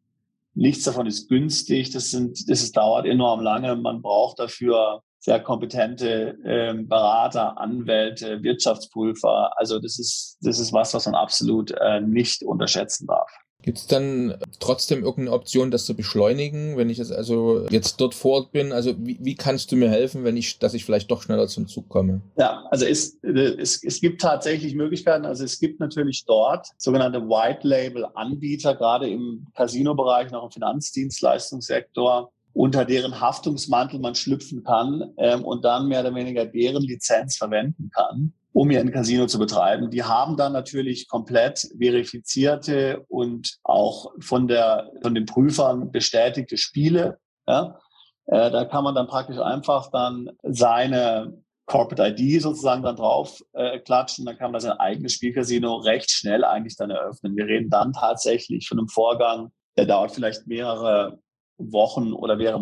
Nichts davon ist günstig. Das sind, das dauert enorm lange. Man braucht dafür sehr kompetente ähm, Berater, Anwälte, Wirtschaftsprüfer. Also das ist, das ist was, was man absolut äh, nicht unterschätzen darf. Gibt es dann trotzdem irgendeine Option, das zu beschleunigen, wenn ich jetzt also jetzt dort vor Ort bin? Also wie, wie kannst du mir helfen, wenn ich, dass ich vielleicht doch schneller zum Zug komme? Ja, also es, es, es gibt tatsächlich Möglichkeiten. Also es gibt natürlich dort sogenannte White Label Anbieter, gerade im Casino-Bereich, noch im Finanzdienstleistungssektor, unter deren Haftungsmantel man schlüpfen kann ähm, und dann mehr oder weniger deren Lizenz verwenden kann um ihr ein Casino zu betreiben. Die haben dann natürlich komplett verifizierte und auch von, der, von den Prüfern bestätigte Spiele. Ja? Äh, da kann man dann praktisch einfach dann seine Corporate ID sozusagen dann drauf äh, klatschen. Dann kann man sein eigenes Spielcasino recht schnell eigentlich dann eröffnen. Wir reden dann tatsächlich von einem Vorgang, der dauert vielleicht mehrere Wochen oder mehrere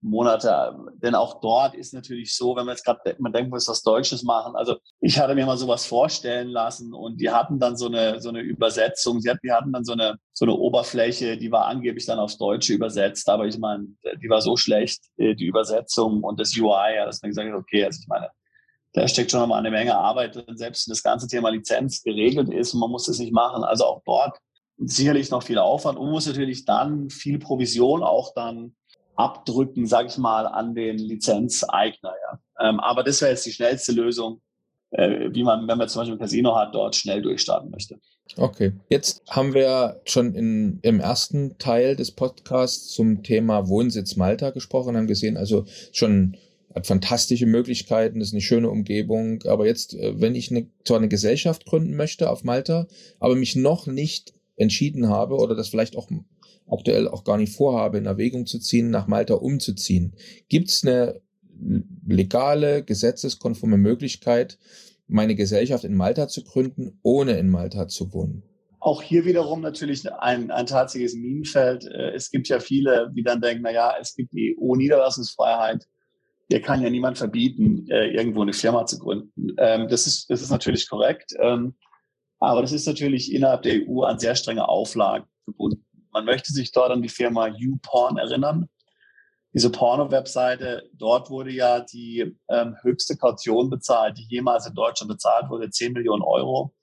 Monate. Denn auch dort ist natürlich so, wenn man jetzt gerade, man denkt, man muss was Deutsches machen. Also ich hatte mir mal sowas vorstellen lassen und die hatten dann so eine, so eine Übersetzung. Sie hatten, die hatten dann so eine, so eine Oberfläche, die war angeblich dann aufs Deutsche übersetzt. Aber ich meine, die war so schlecht, äh, die Übersetzung und das UI, dass man gesagt hat, okay, also ich meine, da steckt schon nochmal eine Menge Arbeit drin, selbst wenn das ganze Thema Lizenz geregelt ist und man muss es nicht machen. Also auch dort sicherlich noch viel Aufwand und muss natürlich dann viel Provision auch dann abdrücken, sage ich mal, an den Lizenzeigner. Ja. Ähm, aber das wäre jetzt die schnellste Lösung, äh, wie man, wenn man zum Beispiel ein Casino hat, dort schnell durchstarten möchte. Okay, jetzt haben wir schon in, im ersten Teil des Podcasts zum Thema Wohnsitz Malta gesprochen haben gesehen, also schon hat fantastische Möglichkeiten, ist eine schöne Umgebung. Aber jetzt, äh, wenn ich eine, zwar eine Gesellschaft gründen möchte auf Malta, aber mich noch nicht entschieden habe oder das vielleicht auch aktuell auch gar nicht vorhabe, in Erwägung zu ziehen, nach Malta umzuziehen. Gibt es eine legale, gesetzeskonforme Möglichkeit, meine Gesellschaft in Malta zu gründen, ohne in Malta zu wohnen? Auch hier wiederum natürlich ein, ein tatsächliches Minenfeld. Äh, es gibt ja viele, die dann denken, na ja, es gibt die EU-Niederlassungsfreiheit. Der kann ja niemand verbieten, äh, irgendwo eine Firma zu gründen. Ähm, das ist, das ist natürlich korrekt. Aber das ist natürlich innerhalb der EU an sehr strenge Auflagen gebunden. Man möchte sich dort an die Firma YouPorn erinnern. Diese Porno-Webseite, dort wurde ja die ähm, höchste Kaution bezahlt, die jemals in Deutschland bezahlt wurde, 10 Millionen Euro,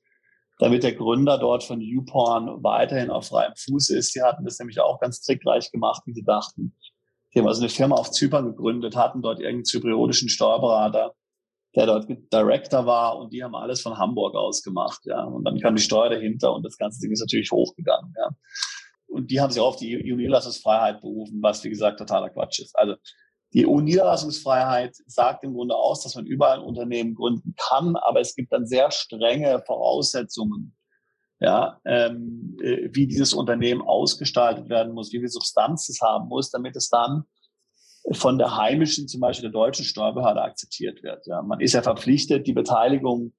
damit der Gründer dort von YouPorn weiterhin auf freiem Fuß ist. Sie hatten das nämlich auch ganz trickreich gemacht, wie sie dachten. Die haben also eine Firma auf Zypern gegründet, hatten dort irgendeinen zypriotischen Steuerberater, der dort Director war und die haben alles von Hamburg aus gemacht, ja. Und dann kam die Steuer dahinter und das ganze Ding ist natürlich hochgegangen, ja. Und die haben sich auf die EU-Niederlassungsfreiheit berufen, was wie gesagt totaler Quatsch ist. Also die EU-Niederlassungsfreiheit sagt im Grunde aus, dass man überall ein Unternehmen gründen kann, aber es gibt dann sehr strenge Voraussetzungen, ja, ähm, äh, wie dieses Unternehmen ausgestaltet werden muss, wie viel Substanz es haben muss, damit es dann von der heimischen, zum Beispiel der deutschen Steuerbehörde akzeptiert wird. Ja, man ist ja verpflichtet, die Beteiligung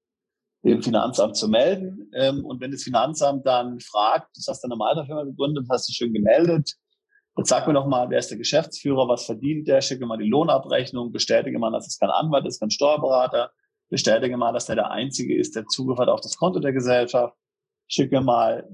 dem Finanzamt zu melden. Ähm, und wenn das Finanzamt dann fragt, du hast eine Malta-Firma gegründet, hast du schön gemeldet, jetzt sag mir doch mal, wer ist der Geschäftsführer, was verdient der, schicke mal die Lohnabrechnung, bestätige mal, dass es kein Anwalt ist, kein Steuerberater, bestätige mal, dass der der Einzige ist, der Zugriff hat auf das Konto der Gesellschaft schick mir mal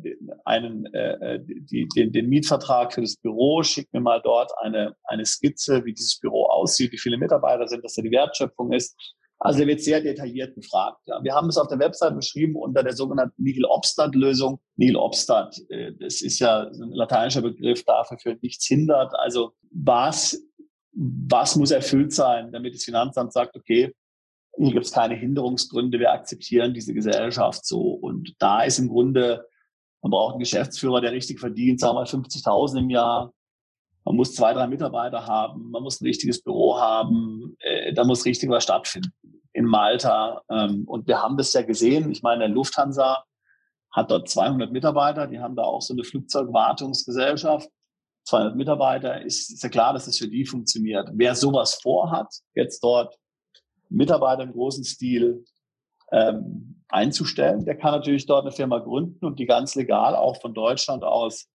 einen, äh, äh, die, den, den Mietvertrag für das Büro, schick mir mal dort eine, eine Skizze, wie dieses Büro aussieht, wie viele Mitarbeiter sind, dass da die Wertschöpfung ist. Also er wird sehr detailliert gefragt. Ja. Wir haben es auf der Website beschrieben unter der sogenannten Nihil-Obstat-Lösung. Nihil-Obstat, äh, das ist ja ein lateinischer Begriff dafür für nichts hindert. Also was, was muss erfüllt sein, damit das Finanzamt sagt, okay, hier gibt es keine Hinderungsgründe, wir akzeptieren diese Gesellschaft so. Und da ist im Grunde, man braucht einen Geschäftsführer, der richtig verdient, sagen wir 50.000 im Jahr. Man muss zwei, drei Mitarbeiter haben, man muss ein richtiges Büro haben, äh, da muss richtig was stattfinden in Malta. Ähm, und wir haben das ja gesehen. Ich meine, Lufthansa hat dort 200 Mitarbeiter, die haben da auch so eine Flugzeugwartungsgesellschaft. 200 Mitarbeiter, ist, ist ja klar, dass das für die funktioniert. Wer sowas vorhat, jetzt dort Mitarbeiter im großen Stil ähm, einzustellen. Der kann natürlich dort eine Firma gründen und die ganz legal auch von Deutschland aus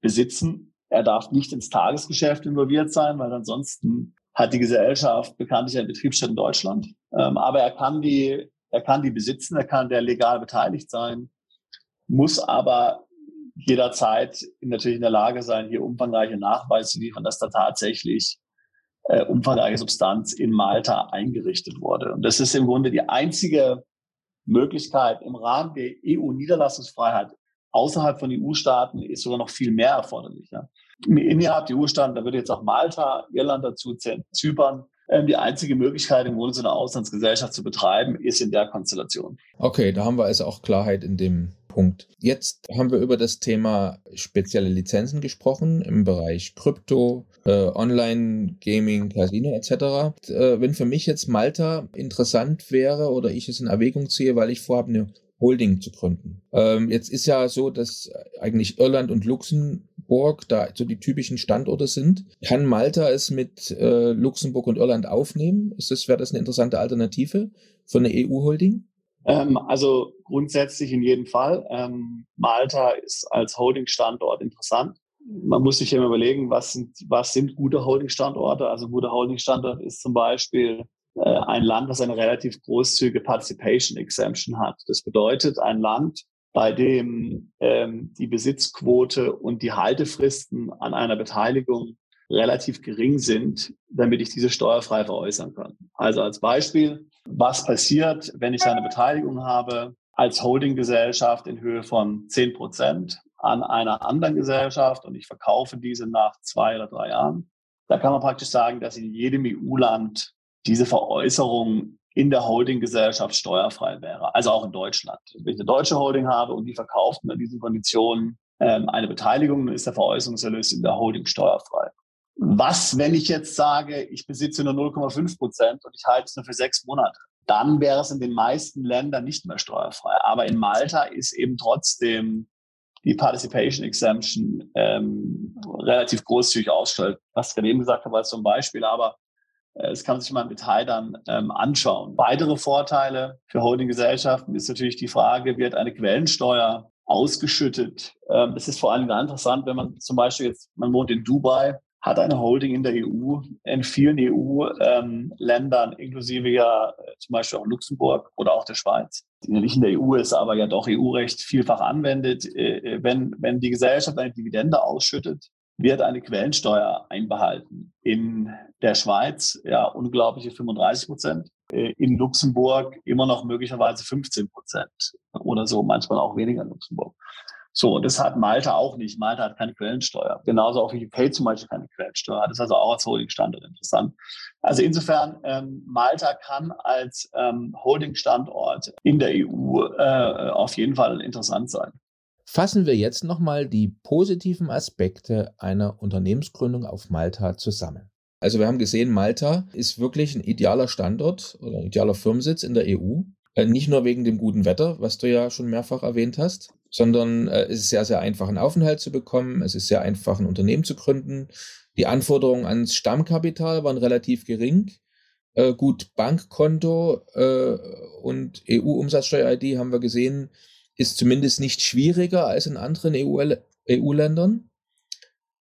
besitzen. Er darf nicht ins Tagesgeschäft involviert sein, weil ansonsten hat die Gesellschaft bekanntlich einen Betriebsstätte in Deutschland. Ähm, aber er kann die, er kann die besitzen, er kann der legal beteiligt sein, muss aber jederzeit natürlich in der Lage sein, hier umfangreiche Nachweise zu liefern, dass da tatsächlich äh, umfangreiche Substanz in Malta eingerichtet wurde. Und das ist im Grunde die einzige Möglichkeit im Rahmen der EU-Niederlassungsfreiheit außerhalb von EU-Staaten ist sogar noch viel mehr erforderlich. Ja. Innerhalb der EU-Staaten, da würde jetzt auch Malta, Irland dazu Zypern, ähm, die einzige Möglichkeit, im Grunde so eine Auslandsgesellschaft zu betreiben, ist in der Konstellation. Okay, da haben wir also auch Klarheit in dem Punkt. Jetzt haben wir über das Thema spezielle Lizenzen gesprochen im Bereich Krypto, äh, Online-Gaming, Casino etc. Äh, wenn für mich jetzt Malta interessant wäre oder ich es in Erwägung ziehe, weil ich vorhabe, eine Holding zu gründen. Ähm, jetzt ist ja so, dass eigentlich Irland und Luxemburg da so die typischen Standorte sind. Kann Malta es mit äh, Luxemburg und Irland aufnehmen? Ist das, wäre das eine interessante Alternative für eine EU-Holding? Ähm, also grundsätzlich in jedem Fall. Ähm, Malta ist als Holding-Standort interessant. man muss sich immer überlegen, was sind, was sind gute Holding-Standorte. Also ein guter Holding-Standort ist zum Beispiel äh, ein Land, das eine relativ großzügige Participation Exemption hat. Das bedeutet, ein Land, bei dem ähm, die Besitzquote und die Haltefristen an einer Beteiligung relativ gering sind, damit ich diese steuerfrei veräußern kann. Also als Beispiel, was passiert, wenn ich eine Beteiligung habe als Holdinggesellschaft in Höhe von 10 Prozent an einer anderen Gesellschaft und ich verkaufe diese nach zwei oder drei Jahren. Da kann man praktisch sagen, dass in jedem EU-Land diese Veräußerung in der Holdinggesellschaft steuerfrei wäre. Also auch in Deutschland. Wenn ich eine deutsche Holding habe und die verkauft unter diesen Konditionen ähm, eine Beteiligung, dann ist der Veräußerungserlös in der Holding steuerfrei. Was, wenn ich jetzt sage, ich besitze nur 0,5 Prozent und ich halte es nur für sechs Monate? Dann wäre es in den meisten Ländern nicht mehr steuerfrei. Aber in Malta ist eben trotzdem die Participation Exemption ähm, relativ großzügig ausstellt. Was ich gerade eben gesagt habe, als zum Beispiel, aber äh, das kann sich mal im Detail dann ähm, anschauen. Weitere Vorteile für Holdinggesellschaften ist natürlich die Frage, wird eine Quellensteuer ausgeschüttet? Ähm, das ist vor allem interessant, wenn man zum Beispiel jetzt, man wohnt in Dubai, hat eine Holding in der EU, in vielen EU-Ländern, ähm, inklusive ja äh, zum Beispiel auch Luxemburg oder auch der Schweiz, die nicht in der EU ist, aber ja doch EU-Recht vielfach anwendet. Äh, äh, wenn, wenn die Gesellschaft eine Dividende ausschüttet, wird eine Quellensteuer einbehalten. In der Schweiz ja unglaubliche 35 Prozent, in Luxemburg immer noch möglicherweise 15 Prozent oder so, manchmal auch weniger in Luxemburg. So, und das hat Malta auch nicht. Malta hat keine Quellensteuer. Genauso auch wie UK zum Beispiel keine Quellensteuer. Das ist also auch als Holding-Standort interessant. Also insofern, ähm, Malta kann als ähm, Holding-Standort in der EU äh, auf jeden Fall interessant sein. Fassen wir jetzt nochmal die positiven Aspekte einer Unternehmensgründung auf Malta zusammen. Also wir haben gesehen, Malta ist wirklich ein idealer Standort oder ein idealer Firmensitz in der EU. Äh, nicht nur wegen dem guten Wetter, was du ja schon mehrfach erwähnt hast, sondern äh, es ist sehr, sehr einfach, einen Aufenthalt zu bekommen. Es ist sehr einfach, ein Unternehmen zu gründen. Die Anforderungen ans Stammkapital waren relativ gering. Äh, gut, Bankkonto äh, und EU-Umsatzsteuer-ID haben wir gesehen, ist zumindest nicht schwieriger als in anderen EU-Ländern.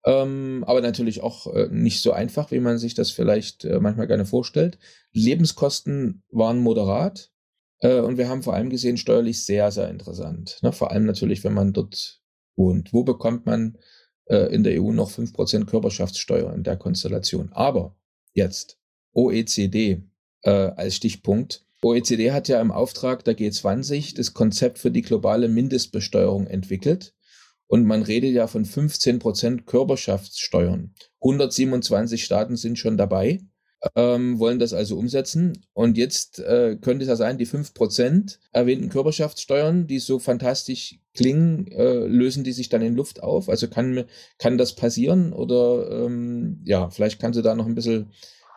Ähm, aber natürlich auch äh, nicht so einfach, wie man sich das vielleicht äh, manchmal gerne vorstellt. Lebenskosten waren moderat. Äh, und wir haben vor allem gesehen, steuerlich sehr, sehr interessant. Ne? Vor allem natürlich, wenn man dort wohnt. Wo bekommt man äh, in der EU noch 5% Körperschaftssteuer in der Konstellation? Aber jetzt OECD äh, als Stichpunkt. OECD hat ja im Auftrag der G20 das Konzept für die globale Mindestbesteuerung entwickelt. Und man redet ja von 15% Körperschaftssteuern. 127 Staaten sind schon dabei ähm, wollen das also umsetzen. Und jetzt äh, könnte es ja sein, die 5% erwähnten Körperschaftssteuern, die so fantastisch klingen, äh, lösen die sich dann in Luft auf? Also kann, kann das passieren? Oder ähm, ja, vielleicht kannst du da noch ein bisschen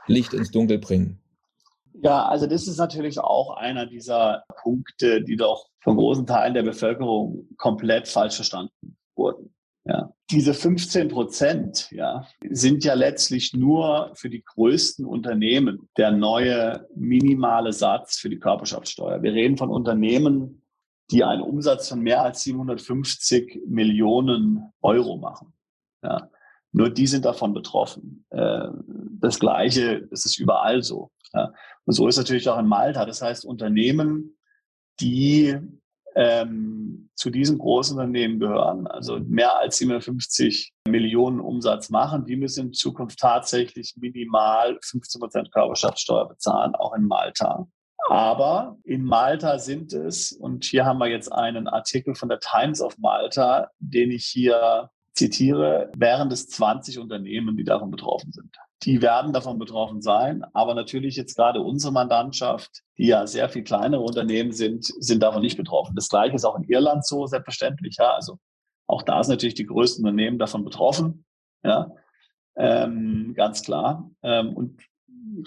Licht ins Dunkel bringen. Ja, also das ist natürlich auch einer dieser Punkte, die doch von großen Teilen der Bevölkerung komplett falsch verstanden wurden. Ja. Diese 15 Prozent ja, sind ja letztlich nur für die größten Unternehmen der neue minimale Satz für die Körperschaftssteuer. Wir reden von Unternehmen, die einen Umsatz von mehr als 750 Millionen Euro machen. Ja. Nur die sind davon betroffen. Äh, das Gleiche, ist überall so. Und so ist natürlich auch in Malta. Das heißt, Unternehmen, die ähm, zu diesem großen Unternehmen gehören, also mehr als 750 Millionen Umsatz machen, die müssen in Zukunft tatsächlich minimal 15 Prozent Körperschaftssteuer bezahlen, auch in Malta. Aber in Malta sind es, und hier haben wir jetzt einen Artikel von der Times of Malta, den ich hier zitiere, wären es 20 Unternehmen, die davon betroffen sind die werden davon betroffen sein. Aber natürlich jetzt gerade unsere Mandantschaft, die ja sehr viel kleinere Unternehmen sind, sind davon nicht betroffen. Das gleiche ist auch in Irland so, selbstverständlich. Ja, also auch da sind natürlich die größten Unternehmen davon betroffen. Ja, ähm, ganz klar. Ähm, und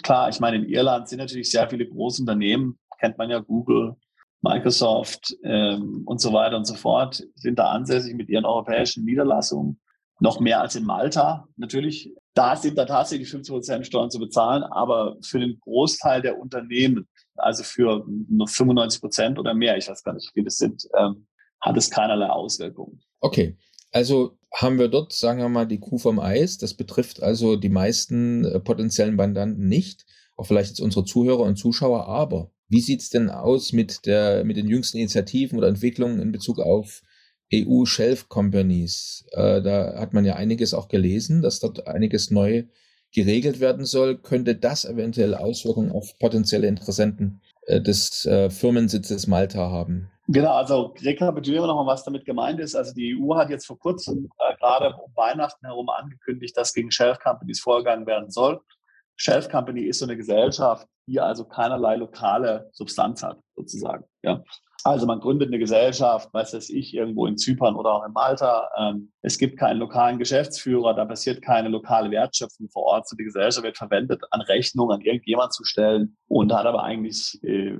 klar, ich meine, in Irland sind natürlich sehr viele große Unternehmen, kennt man ja Google, Microsoft ähm, und so weiter und so fort, sind da ansässig mit ihren europäischen Niederlassungen noch mehr als in Malta natürlich. Da sind da tatsächlich 50 Prozent Steuern zu bezahlen, aber für den Großteil der Unternehmen, also für nur 95 Prozent oder mehr, ich weiß gar nicht, wie das sind, ähm, hat es keinerlei Auswirkungen. Okay, also haben wir dort, sagen wir mal, die Kuh vom Eis. Das betrifft also die meisten äh, potenziellen Mandanten nicht, auch vielleicht jetzt unsere Zuhörer und Zuschauer. Aber wie sieht's denn aus mit, der, mit den jüngsten Initiativen oder Entwicklungen in Bezug auf EU-Shelf-Companies? Äh, da hat man ja einiges auch gelesen, dass dort einiges neu geregelt werden soll. Könnte das eventuell Auswirkungen auf potenzielle Interessenten äh, des äh, Firmensitzes Malta haben? Genau, also rekapitulieren wir nochmal, was damit gemeint ist. Also die EU hat jetzt vor kurzem äh, gerade um Weihnachten herum angekündigt, dass gegen Shelf Companies vorgegangen werden soll. Shelf Company ist so eine Gesellschaft, die also keinerlei lokale Substanz hat, sozusagen. Ja. Also man gründet eine Gesellschaft, weiß das ich, irgendwo in Zypern oder auch in Malta. Ähm, es gibt keinen lokalen Geschäftsführer, da passiert keine lokale Wertschöpfung vor Ort. So die Gesellschaft wird verwendet, an Rechnung an irgendjemand zu stellen und hat aber eigentlich äh,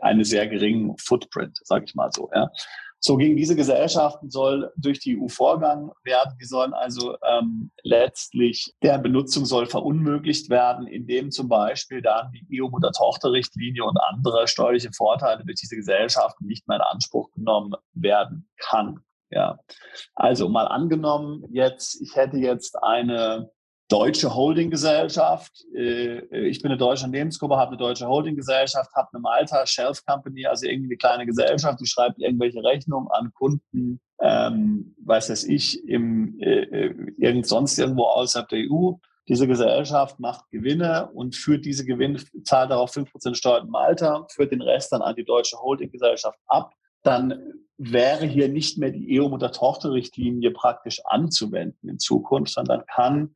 einen sehr geringen Footprint, sage ich mal so. Ja. So gegen diese Gesellschaften soll durch die EU vorgegangen werden. Die sollen also ähm, letztlich, deren Benutzung soll verunmöglicht werden, indem zum Beispiel dann die EU-Mutter-Tochter-Richtlinie und andere steuerliche Vorteile durch diese Gesellschaften nicht mehr in Anspruch genommen werden kann. Ja, also mal angenommen, jetzt, ich hätte jetzt eine deutsche Holdinggesellschaft. Äh, ich bin eine deutsche Unternehmensgruppe, habe eine deutsche Holdinggesellschaft, habe eine Malta Shelf Company, also irgendwie eine kleine Gesellschaft, die schreibt irgendwelche Rechnungen an Kunden, ähm, weiß das ich, im, äh, äh, irgend sonst irgendwo außerhalb der EU. Diese Gesellschaft macht Gewinne und führt diese Gewinne, zahlt darauf 5% Steuern in Malta, führt den Rest dann an die deutsche Holdinggesellschaft ab. Dann wäre hier nicht mehr die EU-Mutter-Tochter-Richtlinie praktisch anzuwenden in Zukunft, sondern kann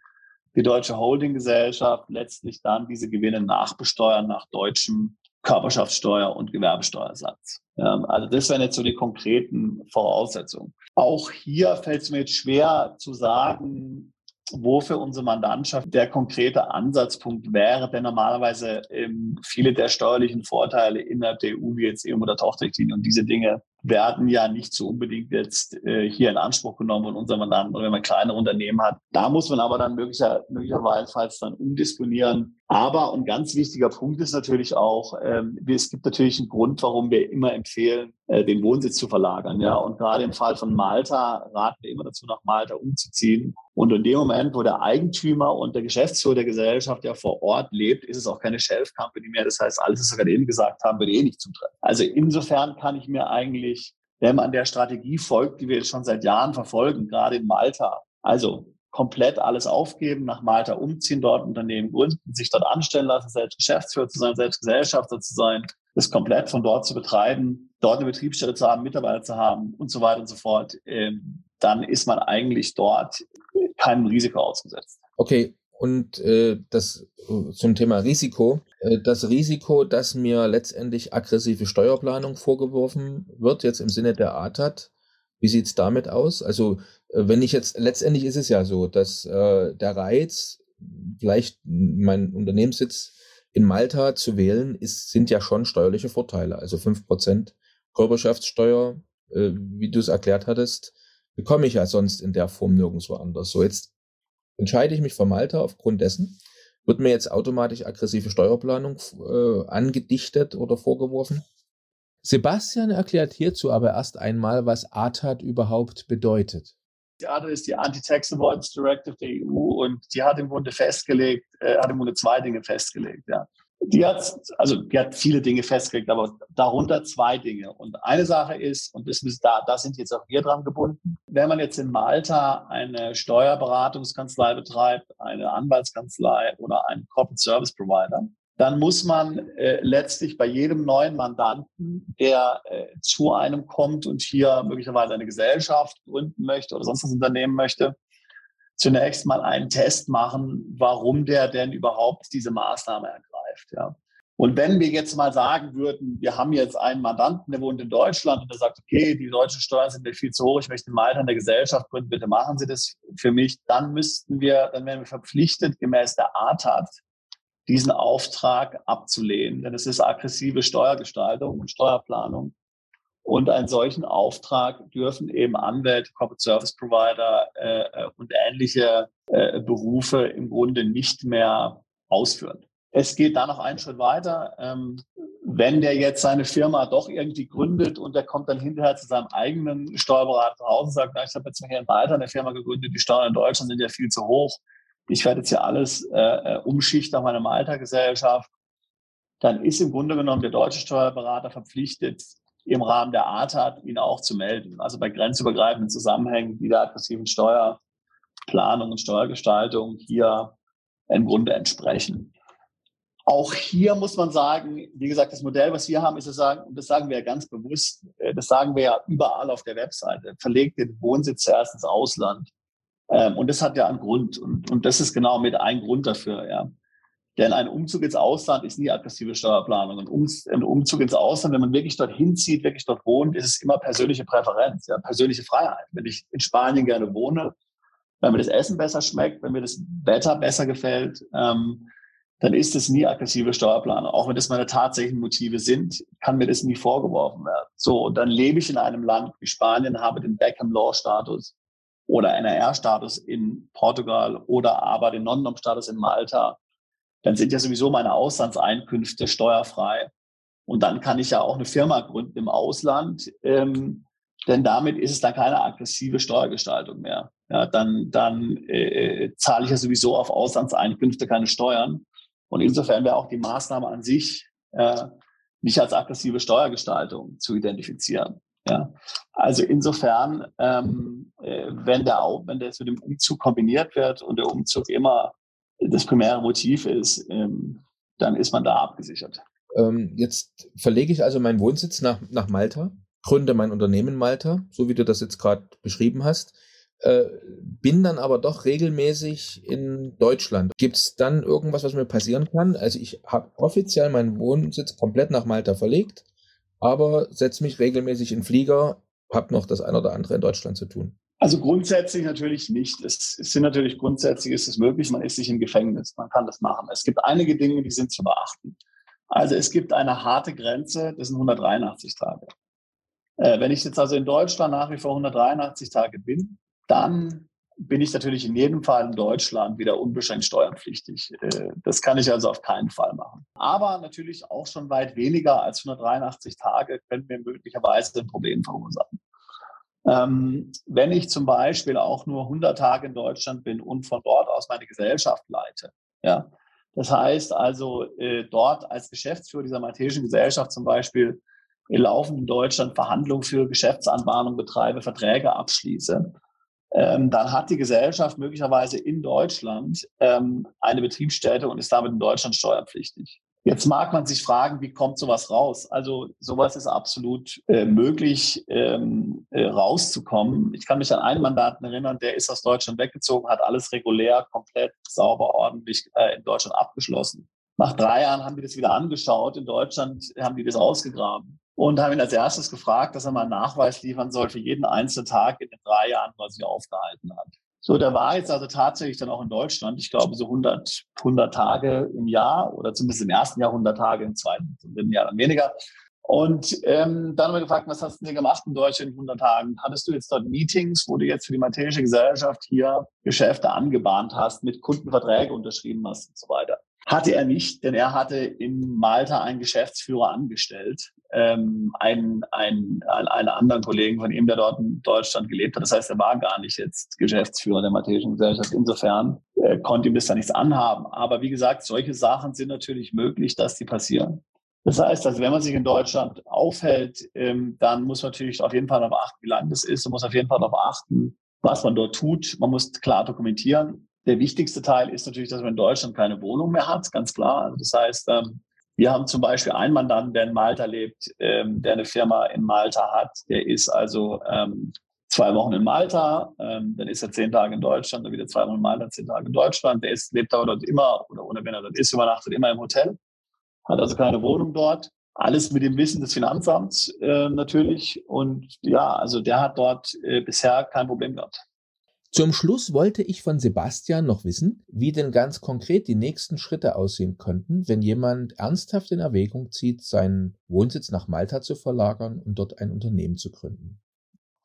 die deutsche Holdinggesellschaft letztlich dann diese Gewinne nachbesteuern nach deutschem Körperschaftssteuer- und Gewerbesteuersatz. Also das wären jetzt so die konkreten Voraussetzungen. Auch hier fällt es mir jetzt schwer zu sagen, wo für unsere Mandantschaft der konkrete Ansatzpunkt wäre, denn normalerweise ähm, viele der steuerlichen Vorteile innerhalb der EU, wie jetzt EU- oder Tochterrichtlinie und diese Dinge, werden ja nicht so unbedingt jetzt äh, hier in Anspruch genommen von unserem Mandanten oder wenn man kleinere Unternehmen hat. Da muss man aber dann möglicher, möglicherweise dann umdisponieren. Aber ein ganz wichtiger Punkt ist natürlich auch, ähm, es gibt natürlich einen Grund, warum wir immer empfehlen, äh, den Wohnsitz zu verlagern. Ja, und gerade im Fall von Malta raten wir immer dazu, nach Malta umzuziehen. Und in dem Moment, wo der Eigentümer und der Geschäftsführer der Gesellschaft ja vor Ort lebt, ist es auch keine Shelf Company mehr. Das heißt, alles, was wir gerade eben gesagt haben, wird eh nicht zutreffen. Also insofern kann ich mir eigentlich wirklich, wenn man der Strategie folgt, die wir jetzt schon seit Jahren verfolgen, gerade in Malta, also komplett alles aufgeben, nach Malta umziehen, dort Unternehmen gründen, sich dort anstellen lassen, selbst Geschäftsführer zu sein, selbst Gesellschafter zu sein, das komplett von dort zu betreiben, dort eine Betriebsstelle zu haben, Mitarbeiter zu haben und so weiter und so fort, ähm, dann ist man eigentlich dort keinem Risiko ausgesetzt. Okay, und äh, das zum Thema Risiko. Äh, das Risiko, dass mir letztendlich aggressive Steuerplanung vorgeworfen wird, jetzt im Sinne der ATAT, wie sieht's damit aus? Also, äh, wenn ich jetzt, letztendlich ist es ja so, dass äh, der Reiz, vielleicht mein Unternehmenssitz in Malta zu wählen, ist, sind ja schon steuerliche Vorteile. Also fünf Prozent Körperschaftssteuer, äh, wie du es erklärt hattest, bekomme ich ja sonst in der Form nirgendwo anders. So, jetzt entscheide ich mich für Malta aufgrund dessen, wird mir jetzt automatisch aggressive Steuerplanung äh, angedichtet oder vorgeworfen? Sebastian erklärt hierzu aber erst einmal, was ATAT überhaupt bedeutet. Die ATAT ist die Anti-Tax Avoidance Directive der EU und die hat im Grunde festgelegt, äh, hat im Grunde zwei Dinge festgelegt. Ja. Die hat, also die hat viele Dinge festgelegt, aber darunter zwei Dinge. Und eine Sache ist, und das, da, da sind jetzt auch wir dran gebunden, wenn man jetzt in Malta eine Steuerberatungskanzlei betreibt, eine Anwaltskanzlei oder einen Corporate Service Provider, dann muss man äh, letztlich bei jedem neuen Mandanten, der äh, zu einem kommt und hier möglicherweise eine Gesellschaft gründen möchte oder sonst was unternehmen möchte, zunächst mal einen Test machen, warum der denn überhaupt diese Maßnahme ergreift greift. Ja. Und wenn wir jetzt mal sagen würden, wir haben jetzt einen Mandanten, der wohnt in Deutschland und der sagt, okay, die deutschen Steuern sind mir viel zu hoch, ich möchte in Malta eine Gesellschaft gründen, bitte machen Sie das für mich, dann müssten wir, dann wären wir verpflichtet, gemäß der ATAT, diesen Auftrag abzulehnen. Denn es ist aggressive Steuergestaltung und Steuerplanung. Und einen solchen Auftrag dürfen eben Anwälte, Corporate Service Provider äh, und ähnliche äh, Berufe im Grunde nicht mehr ausführen. Es geht da noch einen Schritt weiter. Ähm, wenn der jetzt seine Firma doch irgendwie gründet und der kommt dann hinterher zu seinem eigenen Steuerberater nach Hause und sagt, na, ich habe jetzt hier in Malta eine Firma gegründet, die Steuern in Deutschland sind ja viel zu hoch. Ich werde jetzt hier alles äh, äh umschichten auf meine Malta-Gesellschaft. Dann ist im Grunde genommen der deutsche Steuerberater verpflichtet, im Rahmen der ATAT ihn auch zu melden. Also bei grenzübergreifenden Zusammenhängen wie der aggressiven Steuerplanung und Steuergestaltung hier im Grunde entsprechen. Auch hier muss man sagen, wie gesagt, das Modell, was wir haben, ist das sagen, und das sagen wir ja ganz bewusst, äh, das sagen wir ja überall auf der Webseite, verlegt den Wohnsitz zuerst ins Ausland. Ähm, und das hat ja einen Grund. Und, und das ist genau mit ein Grund dafür, ja. Denn ein Umzug ins Ausland ist nie aggressive Steuerplanung. Ein, um, Umzug ins Ausland, wenn man wirklich dorthin zieht, wirklich dort wohnt, ist es immer persönliche Präferenz, ja, persönliche Freiheit. Wenn ich in Spanien gerne wohne, wenn mir das Essen besser schmeckt, wenn mir das Wetter besser gefällt, ähm, dann ist es nie aggressive Steuerplanung. Auch wenn das meine tatsächlichen Motive sind, kann mir das nie vorgeworfen werden. So, und dann lebe ich in einem Land wie Spanien, habe den Beckham Law Status oder NRR Status in Portugal oder aber den Non-Nom Status in Malta. Dann sind ja sowieso meine Auslandseinkünfte steuerfrei. Und dann kann ich ja auch eine Firma gründen im Ausland, ähm, denn damit ist es dann keine aggressive Steuergestaltung mehr. Ja, dann dann äh, zahle ich ja sowieso auf Auslandseinkünfte keine Steuern. Und insofern wäre auch die Maßnahme an sich äh, nicht als aggressive Steuergestaltung zu identifizieren. Ja. Also insofern, ähm, äh, wenn, der, wenn das mit dem Umzug kombiniert wird und der Umzug immer das primäre Motiv ist, ähm, dann ist man da abgesichert. Ähm, jetzt verlege ich also meinen Wohnsitz nach, nach Malta, gründe mein Unternehmen Malta, so wie du das jetzt gerade beschrieben hast. Äh, bin dann aber doch regelmäßig in Deutschland. Gibt es dann irgendwas, was mir passieren kann? Also ich habe offiziell meinen Wohnsitz komplett nach Malta verlegt, aber setze mich regelmäßig in Flieger, habe noch das eine oder andere in Deutschland zu tun. Also grundsätzlich natürlich nicht. Es, es sind natürlich grundsätzlich ist es möglich, man ist nicht im Gefängnis, man kann das machen. Es gibt einige Dinge, die sind zu beachten. Also es gibt eine harte Grenze, das sind 183 Tage. Äh, wenn ich jetzt also in Deutschland nach wie vor 183 Tage bin, dann bin ich natürlich in jedem Fall in Deutschland wieder unbeschränkt steuerpflichtig. Äh, das kann ich also auf keinen Fall machen. Aber natürlich auch schon weit weniger als 183 Tage können mir möglicherweise ein Problem verursachen. Ähm, wenn ich zum Beispiel auch nur 100 Tage in Deutschland bin und von dort aus meine Gesellschaft leite, ja, das heißt also äh, dort als Geschäftsführer dieser maltesischen Gesellschaft zum Beispiel laufend in Deutschland Verhandlungen für Geschäftsanbahnung betreibe, Verträge abschließe, ähm, dann hat die Gesellschaft möglicherweise in Deutschland ähm, eine Betriebsstätte und ist damit in Deutschland steuerpflichtig. Jetzt mag man sich fragen, wie kommt sowas raus? Also sowas ist absolut äh, möglich, ähm, äh, rauszukommen. Ich kann mich an einen Mandanten erinnern, der ist aus Deutschland weggezogen, hat alles regulär, komplett sauber, ordentlich äh, in Deutschland abgeschlossen. Nach drei Jahren haben die das wieder angeschaut. In Deutschland haben die das ausgegraben und haben ihn als erstes gefragt, dass er mal einen Nachweis liefern soll für jeden einzelnen Tag in den drei Jahren, wo er sich aufgehalten hat. So, der war jetzt also tatsächlich dann auch in Deutschland, ich glaube so 100, 100 Tage im Jahr oder zumindest im ersten Jahr 100 Tage, im zweiten, im dritten Jahr dann weniger. Und ähm, dann haben wir gefragt, was hast du denn gemacht in Deutschland in 100 Tagen? Hattest du jetzt dort Meetings, wo du jetzt für die maltesische Gesellschaft hier Geschäfte angebahnt hast, mit Kundenverträge unterschrieben hast und so weiter? Hatte er nicht, denn er hatte in Malta einen Geschäftsführer angestellt, ähm, einen, einen, einen anderen Kollegen von ihm, der dort in Deutschland gelebt hat. Das heißt, er war gar nicht jetzt Geschäftsführer der Maltesischen Gesellschaft. Insofern äh, konnte ihm das da nichts anhaben. Aber wie gesagt, solche Sachen sind natürlich möglich, dass die passieren. Das heißt, also wenn man sich in Deutschland aufhält, ähm, dann muss man natürlich auf jeden Fall darauf achten, wie lang das ist. Man muss auf jeden Fall darauf achten, was man dort tut. Man muss klar dokumentieren. Der wichtigste Teil ist natürlich, dass man in Deutschland keine Wohnung mehr hat, ganz klar. Also das heißt, ähm, wir haben zum Beispiel einen Mandanten, der in Malta lebt, ähm, der eine Firma in Malta hat. Der ist also ähm, zwei Wochen in Malta, dann ist er zehn Tage in Deutschland, dann wieder zwei Wochen in Malta, zehn Tage in Deutschland. Der ist, lebt aber dort immer, oder ohne wenn er dort ist, übernachtet immer im Hotel, hat also keine Wohnung dort. Alles mit dem Wissen des Finanzamts äh, natürlich. Und ja, also der hat dort äh, bisher kein Problem gehabt. Zum Schluss wollte ich von Sebastian noch wissen, wie denn ganz konkret die nächsten Schritte aussehen könnten, wenn jemand ernsthaft in Erwägung zieht, seinen Wohnsitz nach Malta zu verlagern und dort ein Unternehmen zu gründen.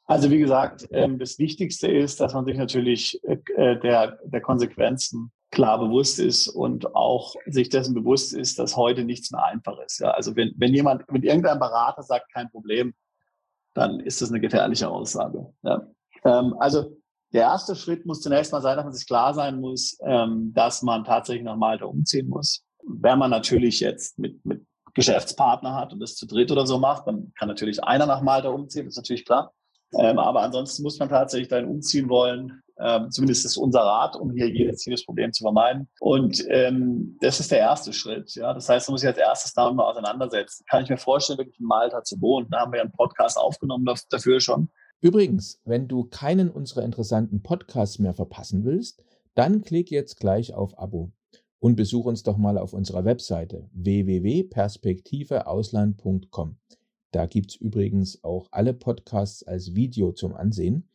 Also wie gesagt, ähm, das Wichtigste ist, dass man sich natürlich äh, der, der Konsequenzen klar bewusst ist und auch sich dessen bewusst ist, dass heute nichts mehr einfach ist. Also wenn, wenn jemand, wenn irgendein Berater sagt, kein Problem, dann ist das eine gefährliche Aussage. Ähm, also der erste Schritt muss zunächst mal sein, dass man sich klar sein muss, ähm, dass man tatsächlich nach Malta umziehen muss. Wenn man natürlich jetzt mit, mit Geschäftspartner hat und das zu dritt oder so macht, dann kann natürlich einer nach Malta umziehen, das ist natürlich klar. Ähm, aber ansonsten muss man tatsächlich dahin umziehen wollen. Ähm, zumindest ist unser Rat, um hier jedes, jedes Problem zu vermeiden. Und ähm, das ist der erste Schritt. Ja? Das heißt, man muss sich als erstes damit mal auseinandersetzen. Kann ich mir vorstellen, wirklich in Malta zu wohnen? Da haben wir einen Podcast aufgenommen dafür schon. Übrigens, wenn du keinen unserer interessanten Podcasts mehr verpassen willst, dann klick jetzt gleich auf Abo und besuch uns doch mal auf unserer Webseite www.perspektiveausland.com. Da gibt's übrigens auch alle Podcasts als Video zum Ansehen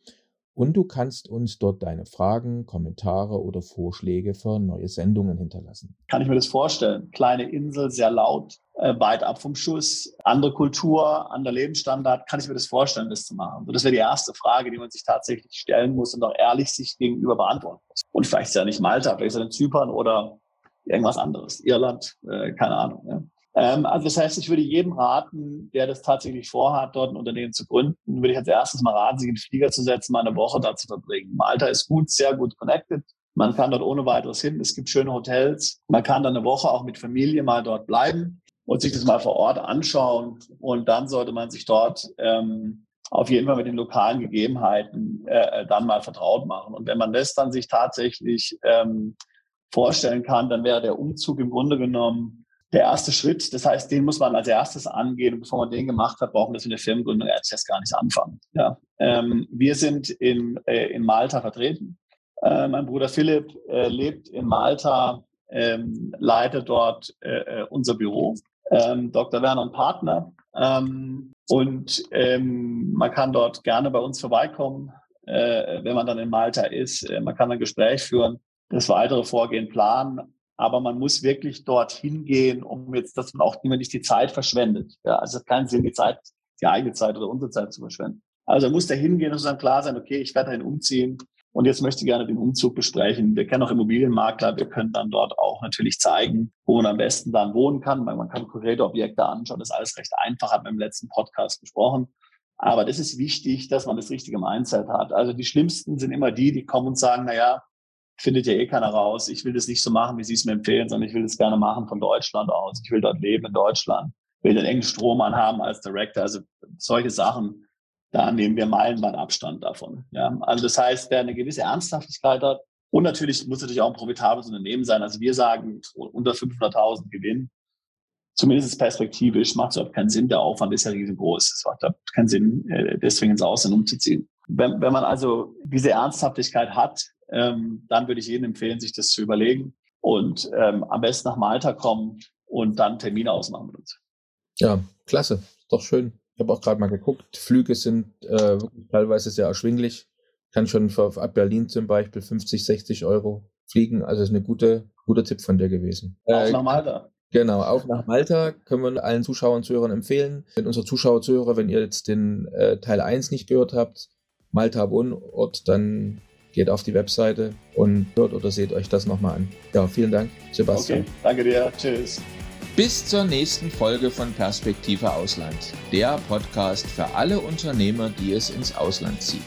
und du kannst uns dort deine Fragen, Kommentare oder Vorschläge für neue Sendungen hinterlassen. Kann ich mir das vorstellen? Kleine Insel, sehr laut, äh, weit ab vom Schuss, andere Kultur, anderer Lebensstandard. Kann ich mir das vorstellen, das zu machen? So, das wäre die erste Frage, die man sich tatsächlich stellen muss und auch ehrlich sich gegenüber beantworten muss. Und vielleicht ist ja nicht Malta, vielleicht ist ja Zypern oder irgendwas anderes, Irland, äh, keine Ahnung. Ähm, also das heißt, ich würde jedem raten, der das tatsächlich vorhat, dort ein Unternehmen zu gründen, würde ich als erstes mal raten, sich in den Flieger zu setzen, mal eine Woche da zu verbringen. Malta ist gut, sehr gut connected. Man kann dort ohne weiteres hin. Es gibt schöne Hotels. Man kann dann eine Woche auch mit Familie mal dort bleiben und sich das mal vor Ort anschauen. Und dann sollte man sich dort ähm, auf jeden Fall mit den lokalen Gegebenheiten äh dann mal vertraut machen. Und wenn man das dann sich tatsächlich ähm, vorstellen kann, dann wäre der Umzug im Grunde genommen der erste Schritt. Das heißt, den muss man als erstes angehen. Und bevor man den gemacht hat, brauchen wir das in der Firmengründung erst gar nicht anfangen. Ja. Ähm, wir sind in, äh, in Malta vertreten. Äh, mein Bruder Philipp äh, lebt in Malta, ähm, leitet dort äh, äh, unser Büro. Ähm, Dr. Werner und Partner. Ähm, und man kann dort gerne bei uns vorbeikommen, äh, wenn man dann in Malta ist. man kann ein Gespräch führen, das weitere Vorgehen planen aber man muss wirklich dorthin gehen, um jetzt, dass man auch immer nicht die Zeit verschwendet. Ja, also es hat keinen Sinn, die Zeit, die eigene Zeit oder unsere Zeit zu verschwenden. Also muss da hingehen und dann klar sein, okay, ich werde dahin umziehen und jetzt möchte ich gerne den Umzug besprechen. Wir kennen auch Immobilienmakler, wir können dann dort auch natürlich zeigen, wo man am besten dann wohnen kann, weil man kann konkrete Objekte anschauen. Das ist alles recht einfach, haben wir im letzten Podcast besprochen. Aber das ist wichtig, dass man das richtige Mindset hat. Also die schlimmsten sind immer die, die kommen und sagen, na ja, findet ja eh keiner raus. Ich will das nicht so machen, wie Sie es mir empfehlen, sondern ich will das gerne machen von Deutschland aus. Ich will dort leben in Deutschland, will den engen Strom anhaben als Director. Also solche Sachen, da nehmen wir meilenweit Abstand davon. Ja, also das heißt, wer eine gewisse Ernsthaftigkeit hat und natürlich muss natürlich auch ein profitables Unternehmen sein. Also wir sagen unter 500.000 Gewinn. Zumindest perspektivisch macht es überhaupt keinen Sinn. Der Aufwand ist ja riesengroß. Es macht keinen Sinn, äh, deswegen ins Ausland umzuziehen. Wenn, wenn man also diese Ernsthaftigkeit hat, ähm, dann würde ich jedem empfehlen, sich das zu überlegen und ähm, am besten nach Malta kommen und dann Termine ausmachen mit uns. Ja, klasse. Doch schön. Ich habe auch gerade mal geguckt. Flüge sind äh, teilweise sehr erschwinglich. Kann schon für, ab Berlin zum Beispiel 50, 60 Euro fliegen. Also ist eine gute, guter Tipp von dir gewesen. Auch äh, nach Malta. Genau, auch nach Malta können wir allen Zuschauern und Zuhörern empfehlen. Wenn unsere Zuschauer, Zuhörer, wenn ihr jetzt den äh, Teil 1 nicht gehört habt, Malta Wohnort, dann geht auf die Webseite und hört oder seht euch das nochmal an. Ja, vielen Dank, Sebastian. Okay, danke dir. Tschüss. Bis zur nächsten Folge von Perspektive Ausland, der Podcast für alle Unternehmer, die es ins Ausland zieht.